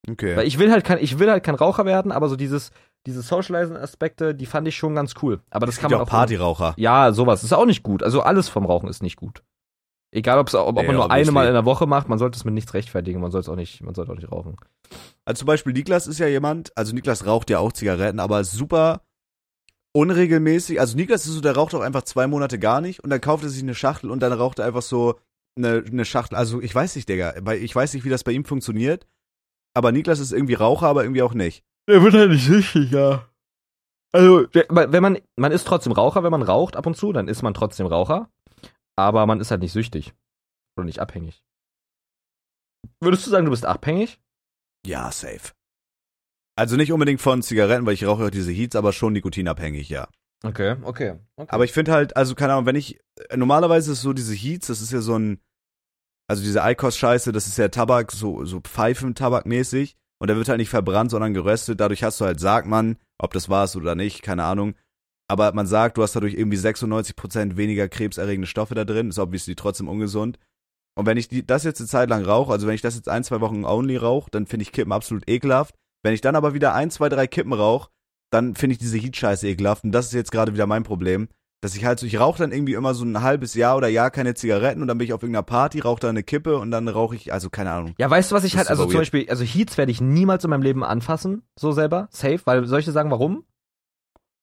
Okay. Weil ich will halt kein, ich will halt kein Raucher werden, aber so dieses, diese Socializing-Aspekte, die fand ich schon ganz cool. Aber das kann man ja auch. auch Partyraucher. Ja, sowas ist auch nicht gut. Also alles vom Rauchen ist nicht gut. Egal, ob's, ob, ob Ja, man nur eine. Mal in der Woche macht, man sollte es mit nichts rechtfertigen. Man soll es auch nicht, man sollte auch nicht rauchen. Also zum Beispiel Niklas ist ja jemand, also Niklas raucht ja auch Zigaretten, aber super unregelmäßig. Also Niklas ist so, der raucht auch einfach zwei Monate gar nicht und dann kauft er sich eine Schachtel und dann raucht er einfach so eine, eine Schachtel. Also ich weiß nicht, Digga, ich weiß nicht, wie das bei ihm funktioniert. Aber Niklas ist irgendwie Raucher, aber irgendwie auch nicht. Der wird halt nicht süchtig, ja. Also, wenn man, man ist trotzdem Raucher, wenn man raucht ab und zu, dann ist man trotzdem Raucher. Aber man ist halt nicht süchtig. Oder nicht abhängig. Würdest du sagen, du bist abhängig? Ja, safe. Also nicht unbedingt von Zigaretten, weil ich rauche auch diese Heats, aber schon nikotinabhängig, ja. Okay, okay. okay. Aber ich finde halt, also keine Ahnung, wenn ich, äh, normalerweise ist so diese Heats, das ist ja so ein, also diese Eikos-Scheiße, das ist ja Tabak, so, so Pfeifen-Tabak mäßig. Und der wird halt nicht verbrannt, sondern geröstet. Dadurch hast du halt, sagt man, ob das war es oder nicht, keine Ahnung. Aber man sagt, du hast dadurch irgendwie 96% weniger krebserregende Stoffe da drin. Ist obviously trotzdem ungesund. Und wenn ich die, das jetzt eine Zeit lang rauche, also wenn ich das jetzt ein, zwei Wochen only rauche, dann finde ich Kippen absolut ekelhaft. Wenn ich dann aber wieder ein, zwei, drei Kippen rauche, dann finde ich diese Heat-Scheiße ekelhaft. Und das ist jetzt gerade wieder mein Problem. Dass ich halt so, ich rauche dann irgendwie immer so ein halbes Jahr oder Jahr keine Zigaretten und dann bin ich auf irgendeiner Party, rauche da eine Kippe und dann rauche ich, also keine Ahnung. Ja, weißt du, was ich Das halt, also zum weird. Beispiel, also Heats werde ich niemals in meinem Leben anfassen, so selber, safe, weil soll ich dir sagen, warum?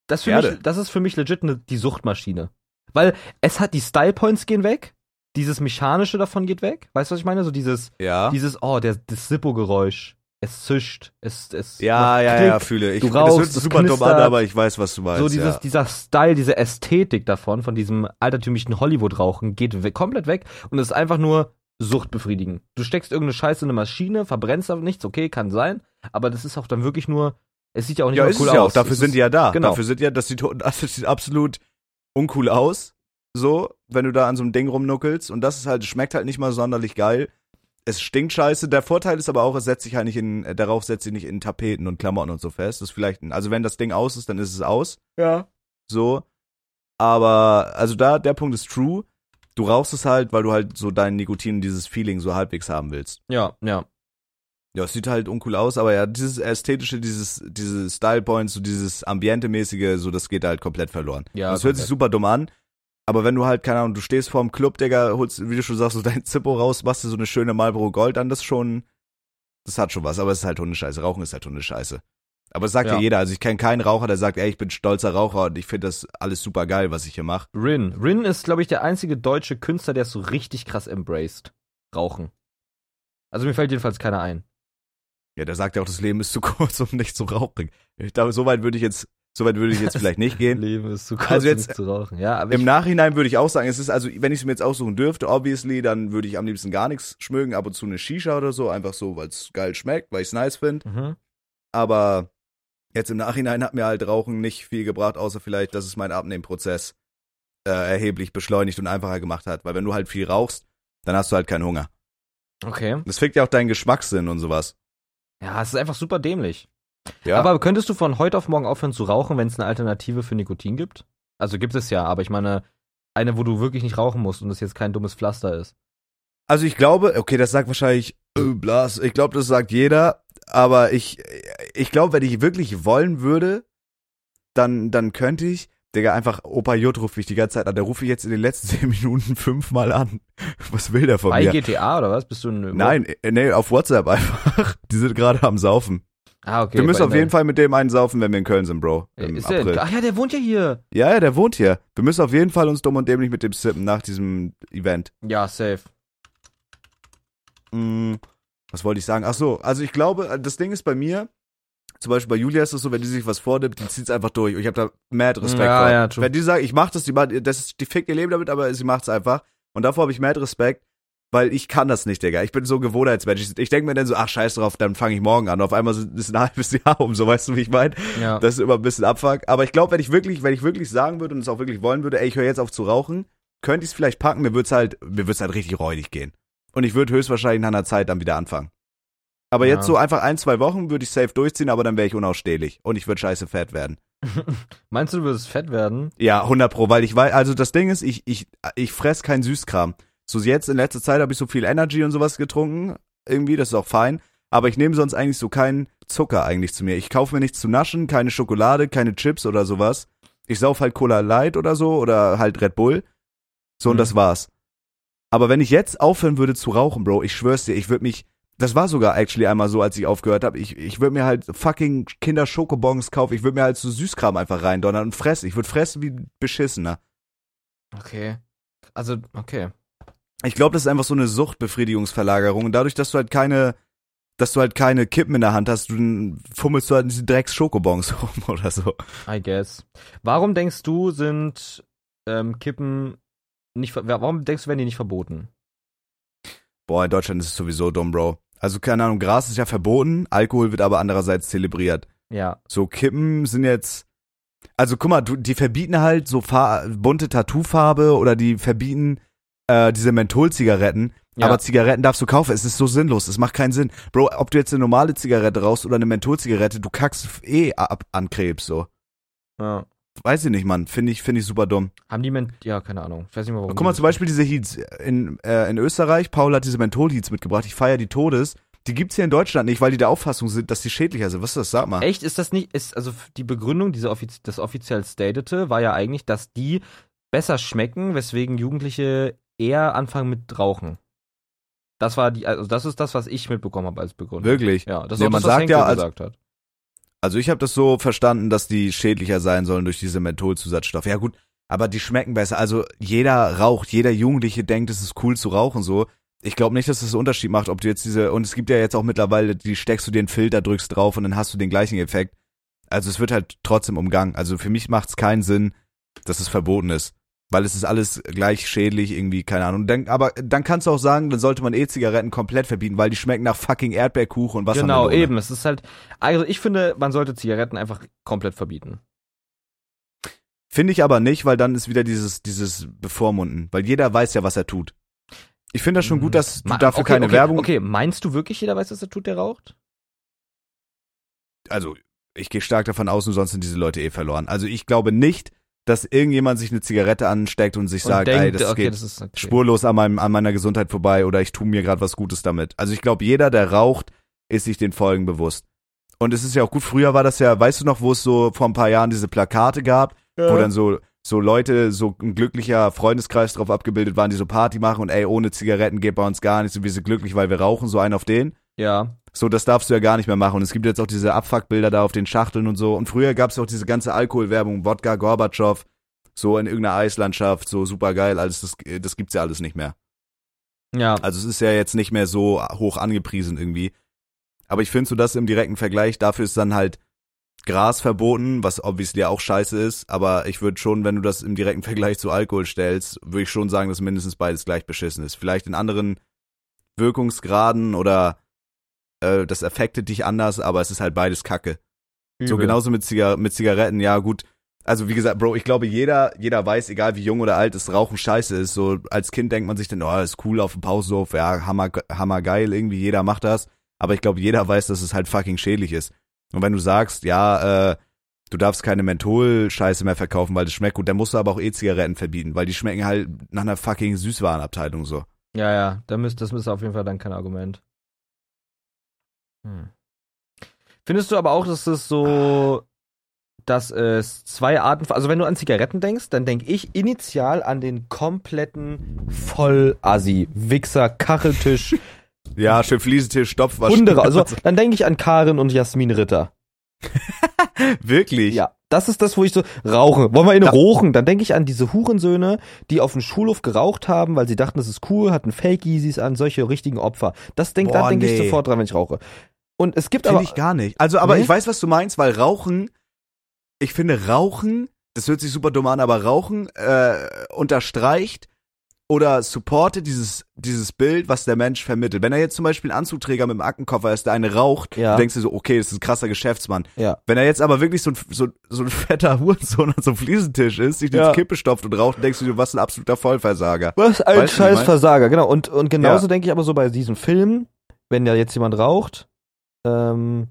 Das, für mich, das ist für mich legit eine, die Suchtmaschine. Weil es hat, die Style Points gehen weg, dieses Mechanische davon geht weg, weißt du, was ich meine? So dieses, Ja. dieses, oh, der, das Sippo-Geräusch, es zischt, es, es Ja, ja, Klick. ja, fühle ich. Du das rauchst, hört sich es super dumm an, aber ich weiß, was du meinst. So dieses, ja. dieser Style, diese Ästhetik davon, von diesem altertümlichen Hollywood-Rauchen, geht we komplett weg und es ist einfach nur Sucht befriedigen. Du steckst irgendeine Scheiße in eine Maschine, verbrennst aber nichts, okay, kann sein, aber das ist auch dann wirklich nur, es sieht ja auch nicht ja, ist cool es ja aus. auch. Dafür Es sind die ja da. genau. Dafür sind ja, das sieht, das sieht absolut uncool aus. So, wenn du da an so einem Ding rumnuckelst. Und das ist halt, schmeckt halt nicht mal sonderlich geil. Es stinkt scheiße. Der Vorteil ist aber auch, es setzt sich halt nicht in, äh, darauf setzt sich nicht in Tapeten und Klamotten und so fest. Das ist vielleicht, ein, also wenn das Ding aus ist, dann ist es aus. Ja. So. Aber, also da, der Punkt ist true. Du rauchst es halt, weil du halt so dein Nikotin, dieses Feeling so halbwegs haben willst. Ja, ja. Ja, es sieht halt uncool aus, aber ja, dieses ästhetische, dieses, diese Style Points, so dieses Ambiente-mäßige, so das geht halt komplett verloren. Ja, das hört sich komplett. super dumm an, aber wenn du halt, keine Ahnung, du stehst vorm Club, Digga, holst, wie du schon sagst, so dein Zippo raus, machst dir so eine schöne Marlboro Gold an, das schon, das hat schon was, aber es ist halt Hundescheiße. Rauchen ist halt Hundescheiße. Aber es sagt ja, Ja. jeder, also ich kenne keinen Raucher, der sagt, ey, ich bin stolzer Raucher und ich finde das alles super geil, was ich hier mache. Rin. Rin ist, glaube ich, der einzige deutsche Künstler, der es so richtig krass embraced. Rauchen. Also mir fällt jedenfalls keiner ein. Ja, der sagt ja auch, das Leben ist zu kurz, um nicht zu rauchen. Ich glaube, so weit würde ich jetzt, so weit würde ich jetzt vielleicht nicht gehen. Leben ist zu kurz, Also um jetzt- nicht zu rauchen. Ja, aber Im Nachhinein würde ich auch sagen, es ist also, wenn ich es mir jetzt aussuchen dürfte, obviously, dann würde ich am liebsten gar nichts schmögen, ab und zu eine Shisha oder so, einfach so, weil es geil schmeckt, weil ich es nice finde. mhm. Aber jetzt im Nachhinein hat mir halt Rauchen nicht viel gebracht, außer vielleicht, dass es meinen Abnehmprozess äh, erheblich beschleunigt und einfacher gemacht hat. Weil wenn du halt viel rauchst, dann hast du halt keinen Hunger. Okay. Das fickt ja auch deinen Geschmackssinn und sowas. Ja, es ist einfach super dämlich. Ja, Aber könntest du von heute auf morgen aufhören zu rauchen, wenn es eine Alternative für Nikotin gibt? Also gibt es ja, aber ich meine, eine, wo du wirklich nicht rauchen musst und es jetzt kein dummes Pflaster ist. Also ich glaube, okay, das sagt wahrscheinlich äh, Blas, ich glaube, das sagt jeder, aber ich ich glaube, wenn ich wirklich wollen würde, dann dann könnte ich, Digga, einfach Opa J rufe ich die ganze Zeit an, der rufe ich jetzt in den letzten zehn Minuten fünfmal an. Was will der von Bei mir? GTA oder was? Bist du ein Nein, äh, nee, auf WhatsApp einfach. Die sind gerade am Saufen. Ah, okay. wir müssen auf jeden Fall mit dem einen saufen, wenn wir in Köln sind, Bro. Im Ist der, April. ach ja, der wohnt ja hier. Ja, ja, der wohnt hier. Wir müssen auf jeden Fall uns dumm und dämlich mit dem sippen nach diesem Event. Ja, safe. Mm, was wollte ich sagen? Ach so, also ich glaube, das Ding ist bei mir, zum Beispiel bei Julia ist es so, wenn die sich was vornimmt, die zieht's einfach durch. Und ich habe da mad Respekt Ja, vor. ja, true. wenn die sagt, ich mach das, die, macht- das ist, die fickt ihr Leben damit, aber sie macht's einfach. Und davor habe ich mad Respekt, weil ich kann das nicht, Digga. Ich bin so ein Gewohnheitsmensch. Ich, ich denke mir dann so, ach scheiß drauf, dann fange ich morgen an. Auf einmal ist ein halbes Jahr um, so weißt du, wie ich meine? Ja. Das ist immer ein bisschen Abfuck. Aber ich glaube, wenn ich wirklich, wenn ich wirklich sagen würde und es auch wirklich wollen würde, ey, ich höre jetzt auf zu rauchen, könnte ich es vielleicht packen, mir wird's halt, mir wird's halt richtig räudig gehen. Und ich würde höchstwahrscheinlich nach einer Zeit dann wieder anfangen. Aber Ja. jetzt so einfach ein, zwei Wochen würde ich safe durchziehen, aber dann wäre ich unausstehlich. Und ich würde scheiße fett werden. Meinst du, du würdest fett werden? Ja, 100 pro, weil ich weiß, also das Ding ist, ich, ich, ich fress kein Süßkram. So jetzt in letzter Zeit habe ich so viel Energy und sowas getrunken, irgendwie, das ist auch fein. aber ich nehme sonst eigentlich so keinen Zucker eigentlich zu mir. Ich kaufe mir nichts zu naschen, keine Schokolade, keine Chips oder sowas. Ich sauf halt Cola Light oder so oder halt Red Bull. So, und Mhm. das war's. Aber wenn ich jetzt aufhören würde zu rauchen, Bro, ich schwör's dir, ich würde mich, das war sogar actually einmal so, als ich aufgehört habe, ich, ich würde mir halt fucking Kinder Schokobons kaufen, ich würde mir halt so Süßkram einfach reindonnern und fressen. Ich würde fressen wie beschissener. Okay. Also, okay. Ich glaube, das ist einfach so eine Suchtbefriedigungsverlagerung und dadurch, dass du halt keine, dass du halt keine Kippen in der Hand hast, du fummelst du halt diese Drecks Schokobons rum oder so. I guess. Warum denkst du, sind ähm, Kippen nicht, warum denkst du, werden die nicht verboten? Boah, in Deutschland ist es sowieso dumm, Bro. Also keine Ahnung, Gras ist ja verboten, Alkohol wird aber andererseits zelebriert. Ja. So Kippen sind jetzt, also guck mal, du, die verbieten halt so bunte Tattoofarbe oder die verbieten äh, diese Mentholzigaretten. Ja. Aber Zigaretten darfst du kaufen. Es ist so sinnlos. Es macht keinen Sinn. Bro, ob du jetzt eine normale Zigarette rauchst oder eine Mentholzigarette, du kackst eh ab an Krebs, so. ja. Weiß ich nicht, Mann. Finde ich, finde ich super dumm. Haben die Men ja, keine Ahnung. Ich weiß nicht mal, warum. Guck mal, zum Beispiel diese Heats in, äh, in Österreich. Paul hat diese Menthol-Heats mitgebracht. Ich feiere die Todes. Die gibt's hier in Deutschland nicht, weil die der Auffassung sind, dass die schädlicher sind. Was ist das? Sag mal. Echt, ist das nicht, ist, also die Begründung, diese offiz das offiziell statete, war ja eigentlich, dass die besser schmecken, weswegen Jugendliche eher anfangen mit Rauchen. Das war die, also das ist das, was ich mitbekommen habe als Begründung. Wirklich? Ja, das ist Nee, man das, was sagt Henkel ja, als- gesagt hat. Also ich habe das so verstanden, dass die schädlicher sein sollen durch diese Mentholzusatzstoffe. Ja gut, aber die schmecken besser. Also jeder raucht, jeder Jugendliche denkt, es ist cool zu rauchen so. Ich glaube nicht, dass es einen Unterschied macht, ob du jetzt diese und es gibt ja jetzt auch mittlerweile, die steckst du den Filter, drückst drauf und dann hast du den gleichen Effekt. Also es wird halt trotzdem umgangen. Also für mich macht es keinen Sinn, dass es verboten ist, weil es ist alles gleich schädlich irgendwie, keine Ahnung. Dann, aber dann kannst du auch sagen, dann sollte man E-Zigaretten komplett verbieten, weil die schmecken nach fucking Erdbeerkuchen und was Genau, eben. Es ist halt, also ich finde, man sollte Zigaretten einfach komplett verbieten. Finde ich aber nicht, weil dann ist wieder dieses, dieses Bevormunden. Weil jeder weiß ja, was er tut. Ich finde das schon gut, dass du Ma- dafür okay, keine okay, Werbung. Okay, meinst du wirklich, jeder weiß, was er tut, der raucht? Also, ich gehe stark davon aus, und sonst sind diese Leute eh verloren. Also, ich glaube nicht, dass irgendjemand sich eine Zigarette ansteckt und sich Und sagt, denkt, ey, das okay, geht das ist okay. spurlos an, meinem, an meiner Gesundheit vorbei oder ich tue mir gerade was Gutes damit. Also, ich glaube, jeder, der raucht, ist sich den Folgen bewusst. Und es ist ja auch gut, früher war das ja, weißt du noch, wo es so vor ein paar Jahren diese Plakate gab, wo dann so so Leute, so ein glücklicher Freundeskreis drauf abgebildet waren, die so Party machen und ey, ohne Zigaretten geht bei uns gar nichts und wir sind glücklich, weil wir rauchen, so einen auf den. Ja. So, das darfst du ja gar nicht mehr machen. Und es gibt jetzt auch diese Abfuckbilder da auf den Schachteln und so. Und früher gab's auch diese ganze Alkoholwerbung, Wodka, Gorbatschow, so in irgendeiner Eislandschaft, so super geil, alles das, das gibt's ja alles nicht mehr. Ja. Also es ist ja jetzt nicht mehr so hoch angepriesen irgendwie. Aber ich finde so das im direkten Vergleich, dafür ist dann halt Gras verboten, was obviously auch scheiße ist, aber ich würde schon, wenn du das im direkten Vergleich zu Alkohol stellst, würde ich schon sagen, dass mindestens beides gleich beschissen ist. Vielleicht in anderen Wirkungsgraden oder äh, das affektet dich anders, aber es ist halt beides Kacke. So Übel. genauso mit, Ziga mit Zigaretten, ja gut. Also wie gesagt, Bro, ich glaube, jeder, jeder weiß, egal wie jung oder alt, dass Rauchen scheiße ist. So als Kind denkt man sich dann, oh, ist cool auf dem Pausenhof, ja, hammer, hammer geil, irgendwie jeder macht das. Aber ich glaube, jeder weiß, dass es halt fucking schädlich ist. Und wenn du sagst, ja, äh, du darfst keine Menthol-Scheiße mehr verkaufen, weil das schmeckt gut, dann musst du aber auch E-Zigaretten verbieten, weil die schmecken halt nach einer fucking Süßwarenabteilung so. Ja, ja, da müsst, das ist auf jeden Fall dann kein Argument. Hm. Findest du aber auch, dass es so, dass es zwei Arten, also wenn du an Zigaretten denkst, dann denke ich initial an den kompletten Vollassi, Wichser, Kacheltisch, Ja, schön Fliesentisch, Stopfwasch. Hunde, also dann denke ich an Karin und Jasmin Ritter. Wirklich? Ja, das ist das, wo ich so rauche. Wollen wir ihn Da- rauchen? Dann denke ich an diese Hurensöhne, die auf dem Schulhof geraucht haben, weil sie dachten, das ist cool, hatten Fake Yeezys an, solche richtigen Opfer. Das denk, da Boah, denke ich nee. sofort dran, wenn ich rauche. Und es gibt Finde aber ich gar nicht. Also, aber Nee? ich weiß, was du meinst, weil Rauchen, ich finde Rauchen, das hört sich super dumm an, aber Rauchen äh, unterstreicht oder supportet dieses, dieses Bild, was der Mensch vermittelt. Wenn er jetzt zum Beispiel ein Anzugträger mit dem Aktenkoffer ist, der eine raucht, Ja. du denkst dir so, okay, das ist ein krasser Geschäftsmann. ja, Wenn er jetzt aber wirklich so ein, so, so ein fetter Hurensohn an so einem Fliesentisch ist, sich Ja. die Kippe stopft und raucht, denkst du dir, was ein absoluter Vollversager. was ein Weißt du, scheiß? Versager, genau. Und und genauso Ja. denke ich aber so bei diesen Filmen, wenn ja jetzt jemand raucht, ähm,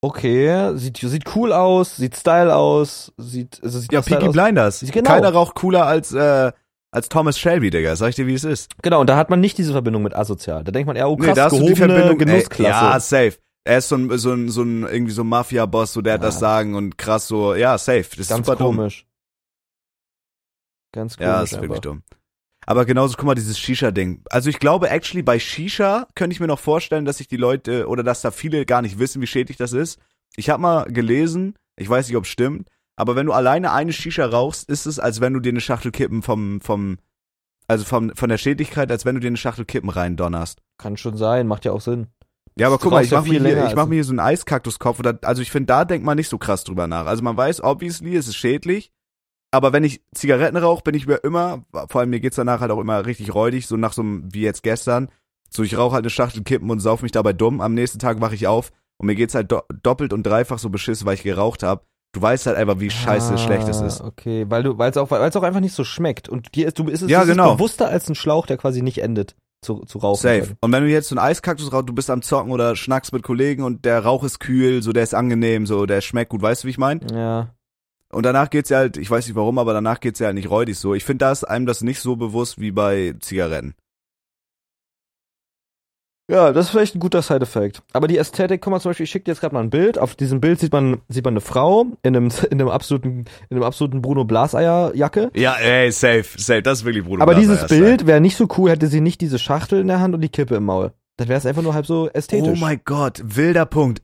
okay, sieht sieht cool aus, sieht Style aus, sieht also sieht Ja, Peaky. Blinders. Genau. Keiner raucht cooler als, äh, als Thomas Shelby, Digga. Sag ich dir, wie es ist. Genau, und da hat man nicht diese Verbindung mit asozial. Da denkt man eher, oh krass, nee, da hast du die gehobene Verbindung, ey, Genussklasse. ja, safe. Er ist so ein, so ein, so ein irgendwie so ein Mafia-Boss, so der hat Ja. das Sagen und krass so, ja, safe. Das ist Ganz super dumm. komisch. Ganz komisch. Ja, ist einfach. wirklich dumm. Aber genauso, guck mal, dieses Shisha-Ding. Also ich glaube, actually, bei Shisha könnte ich mir noch vorstellen, dass sich die Leute oder dass da viele gar nicht wissen, wie schädlich das ist. Ich habe mal gelesen, ich weiß nicht, ob es stimmt, aber wenn du alleine eine Shisha rauchst, ist es, als wenn du dir eine Schachtel Kippen vom, vom, also vom, von der Schädlichkeit, als wenn du dir eine Schachtel Kippen reindonnerst. Kann schon sein, macht ja auch Sinn. Ja, aber Du guck mal, ich ja mach, mir hier, ich mach mir hier so einen Eiskaktuskopf. Oder, also ich finde, da denkt man nicht so krass drüber nach. Also man weiß, obviously, es ist schädlich. Aber wenn ich Zigaretten rauche, bin ich mir immer, vor allem mir geht's danach halt auch immer richtig räudig, so nach so einem, wie jetzt gestern. So, ich rauche halt eine Schachtel Kippen und sauf mich dabei dumm. Am nächsten Tag wache ich auf und mir geht's halt do doppelt und dreifach so beschissen, weil ich geraucht habe. Du weißt halt einfach, wie scheiße schlecht es Ah, ist. Okay, weil du, weil es auch, weil es auch einfach nicht so schmeckt. Und dir ist, du ist es Ja, ist genau. bewusster als ein Schlauch, der quasi nicht endet zu, zu rauchen. Safe. Und wenn du jetzt so einen Eiskaktus rauchst, du bist am Zocken oder schnackst mit Kollegen und der Rauch ist kühl, so der ist angenehm, so der schmeckt gut, weißt du, wie ich meine? Ja. Und danach geht's ja halt, ich weiß nicht warum, aber danach geht's ja halt nicht räudig so. Ich finde, da ist einem das nicht so bewusst wie bei Zigaretten. Ja, das ist vielleicht ein guter Side-Effekt. Aber die Ästhetik, guck mal zum Beispiel, ich schicke dir jetzt gerade mal ein Bild. Auf diesem Bild sieht man, sieht man eine Frau in einem, in einem absoluten, in einem absoluten Bruno Blaseierjacke. Ja, ey, safe, safe, das ist wirklich Bruder. Aber dieses Bild wäre nicht so cool, hätte sie nicht diese Schachtel in der Hand und die Kippe im Maul. Dann wäre es einfach nur halb so ästhetisch. Oh mein Gott, wilder Punkt.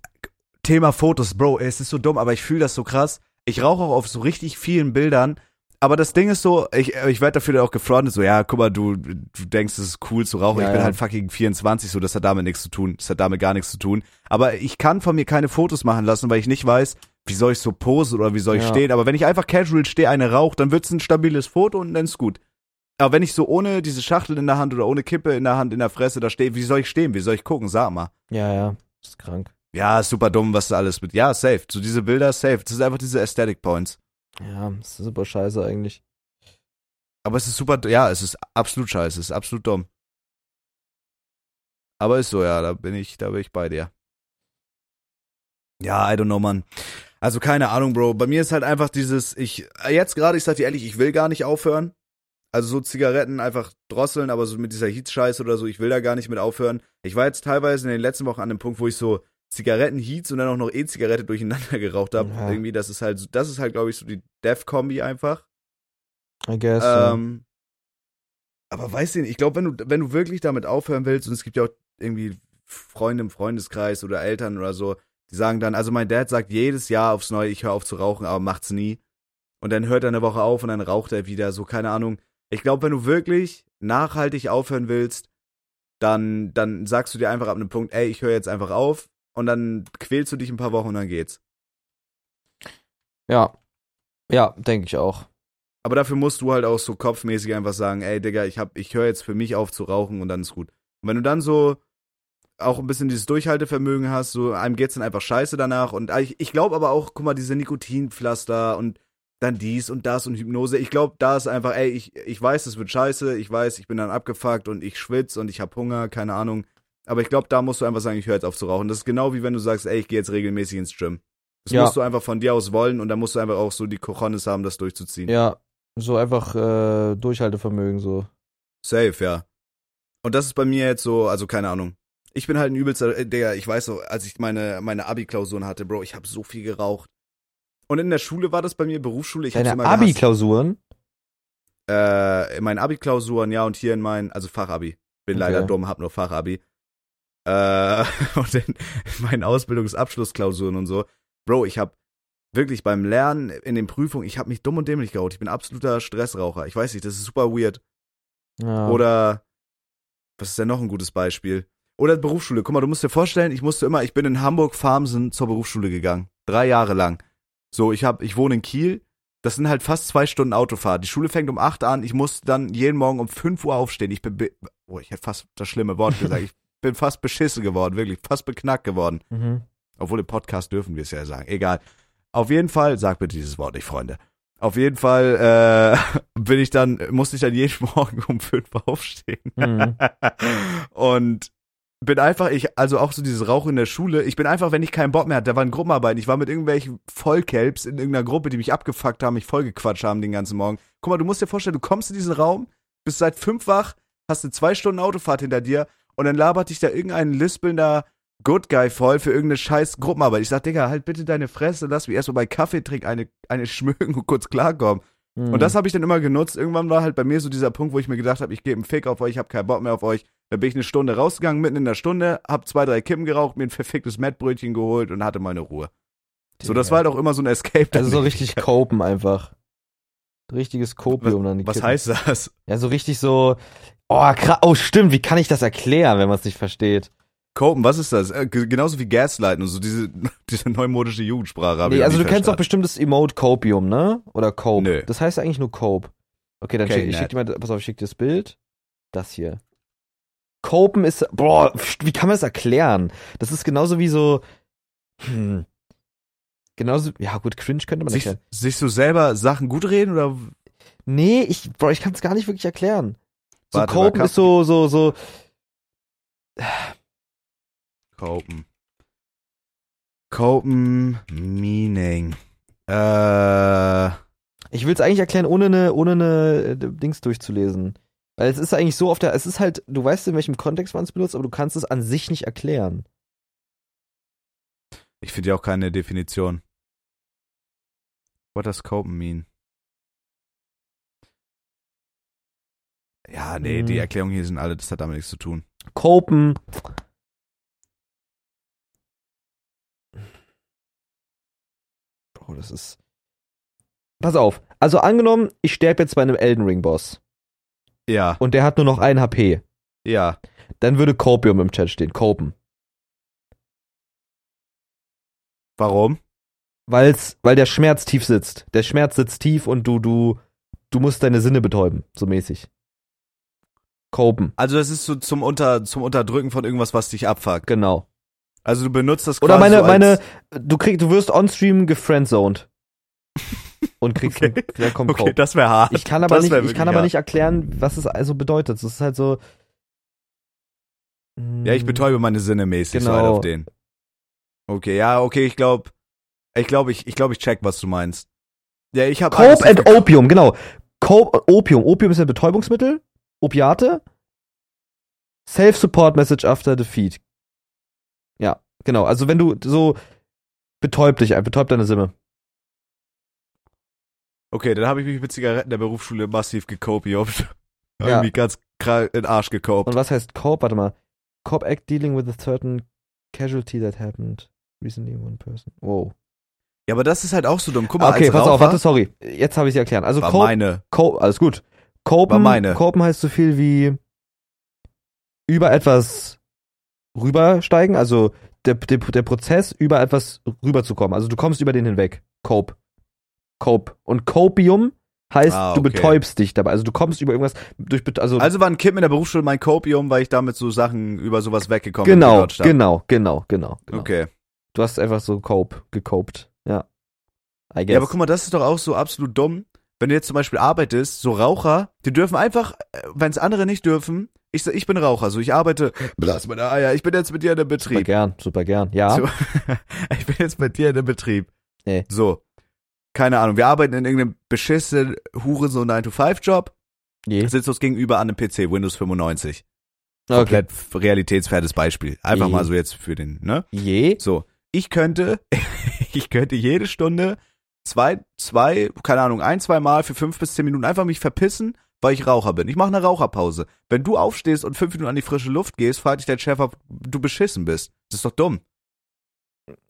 Thema Fotos, Bro, es ist so dumm, aber ich fühle das so krass. Ich rauche auch auf so richtig vielen Bildern. Aber das Ding ist so, ich, ich werde dafür auch gefrontet, so, ja, guck mal, du, du denkst, es ist cool zu rauchen. Ja, ich bin ja. halt fucking 24, so, das hat damit nichts zu tun. Das hat damit gar nichts zu tun. Aber ich kann von mir keine Fotos machen lassen, weil ich nicht weiß, wie soll ich so posen oder wie soll ich Ja. stehen. Aber wenn ich einfach casual stehe, eine rauche, dann wird's ein stabiles Foto und dann ist gut. Aber wenn ich so ohne diese Schachtel in der Hand oder ohne Kippe in der Hand, in der Fresse da stehe, wie soll ich stehen? Wie soll ich gucken? Sag mal. Ja, ja. Das ist krank. Ja, ist super dumm, was da alles mit. Ja, safe. So diese Bilder, safe. Das sind einfach diese Aesthetic Points. Ja, das ist super scheiße eigentlich. Aber es ist super, ja, es ist absolut scheiße, es ist absolut dumm. Aber ist so, ja, da bin ich, da bin ich bei dir. Ja, I don't know, man. Also keine Ahnung, Bro. Bei mir ist halt einfach dieses, ich, jetzt gerade, ich sag dir ehrlich, ich will gar nicht aufhören. Also so Zigaretten einfach drosseln, aber so mit dieser Heat-Scheiße oder so, ich will da gar nicht mit aufhören. Ich war jetzt teilweise in den letzten Wochen an dem Punkt, wo ich so Zigaretten-Heats und dann auch noch E-Zigarette durcheinander geraucht habe. Ja. Irgendwie, das ist halt, das ist halt, glaube ich, so die Death-Kombi einfach. I guess. Ähm, aber weißt du, nicht, ich glaube, wenn du, wenn du wirklich damit aufhören willst, und es gibt ja auch irgendwie Freunde im Freundeskreis oder Eltern oder so, die sagen dann, also mein Dad sagt jedes Jahr aufs Neue, ich höre auf zu rauchen, aber macht's nie. Und dann hört er eine Woche auf und dann raucht er wieder, so keine Ahnung. Ich glaube, wenn du wirklich nachhaltig aufhören willst, dann, dann sagst du dir einfach ab einem Punkt, ey, ich höre jetzt einfach auf und dann quälst du dich ein paar Wochen und dann geht's. ja. Ja, denke ich auch. Aber dafür musst du halt auch so kopfmäßig einfach sagen, ey Digga, ich hab, ich höre jetzt für mich auf zu rauchen und dann ist gut. Und wenn du dann so auch ein bisschen dieses Durchhaltevermögen hast, so einem geht's dann einfach scheiße danach. Und ich, ich glaube aber auch, guck mal, diese Nikotinpflaster und dann dies und das und Hypnose. Ich glaube, da ist einfach, ey, ich, ich weiß, es wird scheiße, ich weiß, ich bin dann abgefuckt und ich schwitze und ich hab Hunger, keine Ahnung. Aber ich glaube, da musst du einfach sagen, ich höre jetzt auf zu rauchen. Das ist genau wie wenn du sagst, ey, ich gehe jetzt regelmäßig ins Gym. Das Ja. musst du einfach von dir aus wollen und dann musst du einfach auch so die Cojones haben, das durchzuziehen. Ja, so einfach äh, Durchhaltevermögen so. Safe, ja. Und das ist bei mir jetzt so, also keine Ahnung. Ich bin halt ein übelster, äh, Digga, ich weiß so, als ich meine, meine Abi-Klausuren hatte, Bro, ich habe so viel geraucht. Und in der Schule war das bei mir, Berufsschule, ich hab's Deine immer gehasst. Abi-Klausuren? Äh, in meinen Abi-Klausuren, ja, und hier in meinen, also Fachabi. Bin Okay. leider dumm, hab nur Fachabi. Äh, und in, in meinen Ausbildungsabschlussklausuren und so. Bro, ich hab wirklich beim Lernen in den Prüfungen, ich hab mich dumm und dämlich geraucht. Ich bin absoluter Stressraucher. Ich weiß nicht, das ist super weird. Ja. Oder was ist denn noch ein gutes Beispiel? Oder Berufsschule. Guck mal, du musst dir vorstellen, ich musste immer, ich bin in Hamburg Farmsen zur Berufsschule gegangen. Drei Jahre lang. So, ich hab, ich wohne in Kiel. Das sind halt fast zwei Stunden Autofahrt. Die Schule fängt um acht an. Ich muss dann jeden Morgen um fünf Uhr aufstehen. Ich bin, oh, ich hätte fast das schlimme Wort gesagt. Ich bin fast beschissen geworden, wirklich. Fast beknackt geworden. Mhm. Obwohl im Podcast dürfen wir es ja sagen. Egal. Auf jeden Fall, sag bitte dieses Wort nicht, Freunde. Auf jeden Fall äh, bin ich dann, musste ich dann jeden Morgen um fünf aufstehen. Mhm. und bin einfach, ich, also auch so dieses Rauchen in der Schule, ich bin einfach, wenn ich keinen Bock mehr hatte, da waren Gruppenarbeiten, ich war mit irgendwelchen Vollkelbs in irgendeiner Gruppe, die mich abgefuckt haben, mich vollgequatscht haben den ganzen Morgen. Guck mal, du musst dir vorstellen, du kommst in diesen Raum, bist seit fünf wach, hast eine zwei Stunden Autofahrt hinter dir und dann labert dich da irgendein lispelnder Good Guy voll für irgendeine scheiß Gruppenarbeit. Ich sag, Digga, halt bitte deine Fresse, lass mich erstmal bei Kaffee trinken, eine, eine schmögen und kurz klarkommen. Hm. Und das habe ich dann immer genutzt. Irgendwann war halt bei mir so dieser Punkt, wo ich mir gedacht habe, ich gebe einen Fick auf euch, ich habe keinen Bock mehr auf euch. Da bin ich eine Stunde rausgegangen, mitten in der Stunde, hab zwei, drei Kippen geraucht, mir ein verficktes Mettbrötchen geholt und hatte meine Ruhe. So, das war halt auch immer so ein Escape. Also so richtig Copen einfach. Richtiges Kopium dann. die Was Kippen. heißt das? Ja, so richtig so. Oh, krass. Oh, stimmt. Wie kann ich das erklären, wenn man es nicht versteht? Copen, was ist das? Äh, genauso wie Gaslighten und so diese, diese neumodische Jugendsprache. Nee, also du kennst doch bestimmt das Emote Copium, ne? Oder Cope. Nö. Das heißt eigentlich nur Cope. Okay, dann Okay, schick, ich schick dir mal, pass auf, ich schick dir das Bild. Das hier. Copen ist, boah, wie kann man das erklären? Das ist genauso wie so, hm, genauso, ja gut, cringe könnte man sich, erklären. sich so selber Sachen gut reden oder Nee, ich, boah, ich kann es gar nicht wirklich erklären. So Warte, Copen ist so, so, so, Copen? Copen Meaning. Äh, ich will es eigentlich erklären, ohne eine, ohne eine äh, Dings durchzulesen. Weil es ist eigentlich so auf der, es ist halt, du weißt in welchem Kontext man es benutzt, aber du kannst es an sich nicht erklären. ich finde ja auch keine Definition. What does Copen mean? Ja, nee, die Hm. Erklärungen hier sind alle, das hat damit nichts zu tun. Copen. Bro, das ist. Pass auf. Also angenommen, ich sterbe jetzt bei einem Elden Ring Boss Ja, und der hat nur noch ein HP. ja. Dann würde Copium im Chat stehen. Copen. Warum? Weil's, weil der Schmerz tief sitzt. Der Schmerz sitzt tief und du, du, du musst deine Sinne betäuben, so mäßig. Copen, Also das ist so zum, Unter, zum Unterdrücken von irgendwas, was dich abfuckt. genau. Also du benutzt das Oder quasi meine, so meine, du kriegst, du wirst on-stream gefriendzoned. Und kriegst, Okay. dann kommt Okay, Cope. das wäre hart. Ich kann aber Das nicht, ich kann aber hart. nicht erklären, was es also bedeutet. Das ist halt so. Ja, ich betäube meine Sinne mäßig so Genau. halt auf den. Okay, ja, okay, ich glaube, ich glaube, ich, ich glaube, ich check, was du meinst. Ja, ich habe Cope and Opium, genau. Cope, Opium. Opium ist ein Betäubungsmittel. Opiate. Self-Support Message after defeat. Ja, genau. Also wenn du so betäub dich, ein- betäub deine Sinne. Okay, dann habe ich mich mit Zigaretten der Berufsschule massiv gekopiert. Ja. Irgendwie ganz krank in den Arsch gekopt. Und was heißt Cope? Warte mal. Cope act dealing with a certain casualty that happened recently in one person. Wow. Ja, aber das ist halt auch so dumm. Guck mal, Okay, als pass Raucher, auf, warte, sorry. Jetzt habe ich sie erklären. Also war Cope, meine. Co alles gut. Copen, meine. Copen heißt so viel wie über etwas rübersteigen, also der, der, der Prozess, über etwas rüberzukommen. Also du kommst über den hinweg. Cope. Cope. Und Copium heißt, Ah, du okay. betäubst dich dabei. Also du kommst über irgendwas durch, also, Also war ein Kind in der Berufsschule mein Copium, weil ich damit so Sachen über sowas weggekommen bin. genau, hab. genau, genau, genau, genau. Okay. Du hast einfach so Cope, gecopt. Ja. Ja, aber guck mal, das ist doch auch so absolut dumm. Wenn du jetzt zum Beispiel arbeitest, so Raucher, die dürfen einfach, wenn es andere nicht dürfen, ich, ich bin Raucher, so ich arbeite, blas meine Eier, ich bin jetzt mit dir in super Betrieb. gern, super gern. Ja. So, ich bin jetzt mit dir in dem Betrieb. Nee. So. Keine Ahnung, wir arbeiten in irgendeinem beschissenen Hure so 9-to-5-Job, Je. sitzen uns gegenüber an einem PC, Windows 95. Okay. Komplett realitätsfernes Beispiel. Einfach Je. mal so jetzt für den, ne? Je. So, ich könnte, ich könnte jede Stunde zwei, zwei, keine Ahnung, ein, zwei Mal für fünf bis zehn Minuten einfach mich verpissen, weil ich Raucher bin. Ich mache eine Raucherpause. Wenn du aufstehst und fünf Minuten an die frische Luft gehst, fragt dich dein Chef, ob du beschissen bist. Das ist doch dumm.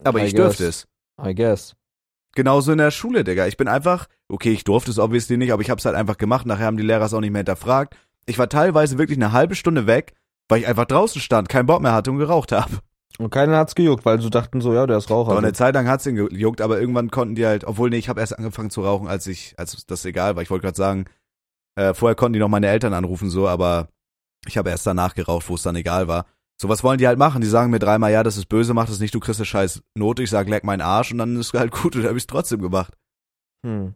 Aber I ich dürfte guess. es. I guess. Genauso in der Schule, Digga. Ich bin einfach, okay, ich durfte es obviously nicht, aber ich hab's halt einfach gemacht. Nachher haben die Lehrer es auch nicht mehr hinterfragt. Ich war teilweise wirklich eine halbe Stunde weg, weil ich einfach draußen stand, keinen Bock mehr hatte und geraucht habe. Und keiner hat's gejuckt, weil sie dachten so, ja, der ist Raucher. Aber eine Zeit lang hat's ihn gejuckt, aber irgendwann konnten die halt, obwohl nee, ich habe erst angefangen zu rauchen, als ich, als das egal war. Ich wollte gerade sagen, äh, vorher konnten die noch meine Eltern anrufen so, aber ich habe erst danach geraucht, wo es dann egal war. So was wollen die halt machen? Die sagen mir dreimal, ja, das ist böse, mach das nicht, du kriegst eine scheiß Note. Ich sag, leck meinen Arsch und dann ist halt gut und dann hab ich's trotzdem gemacht. hm.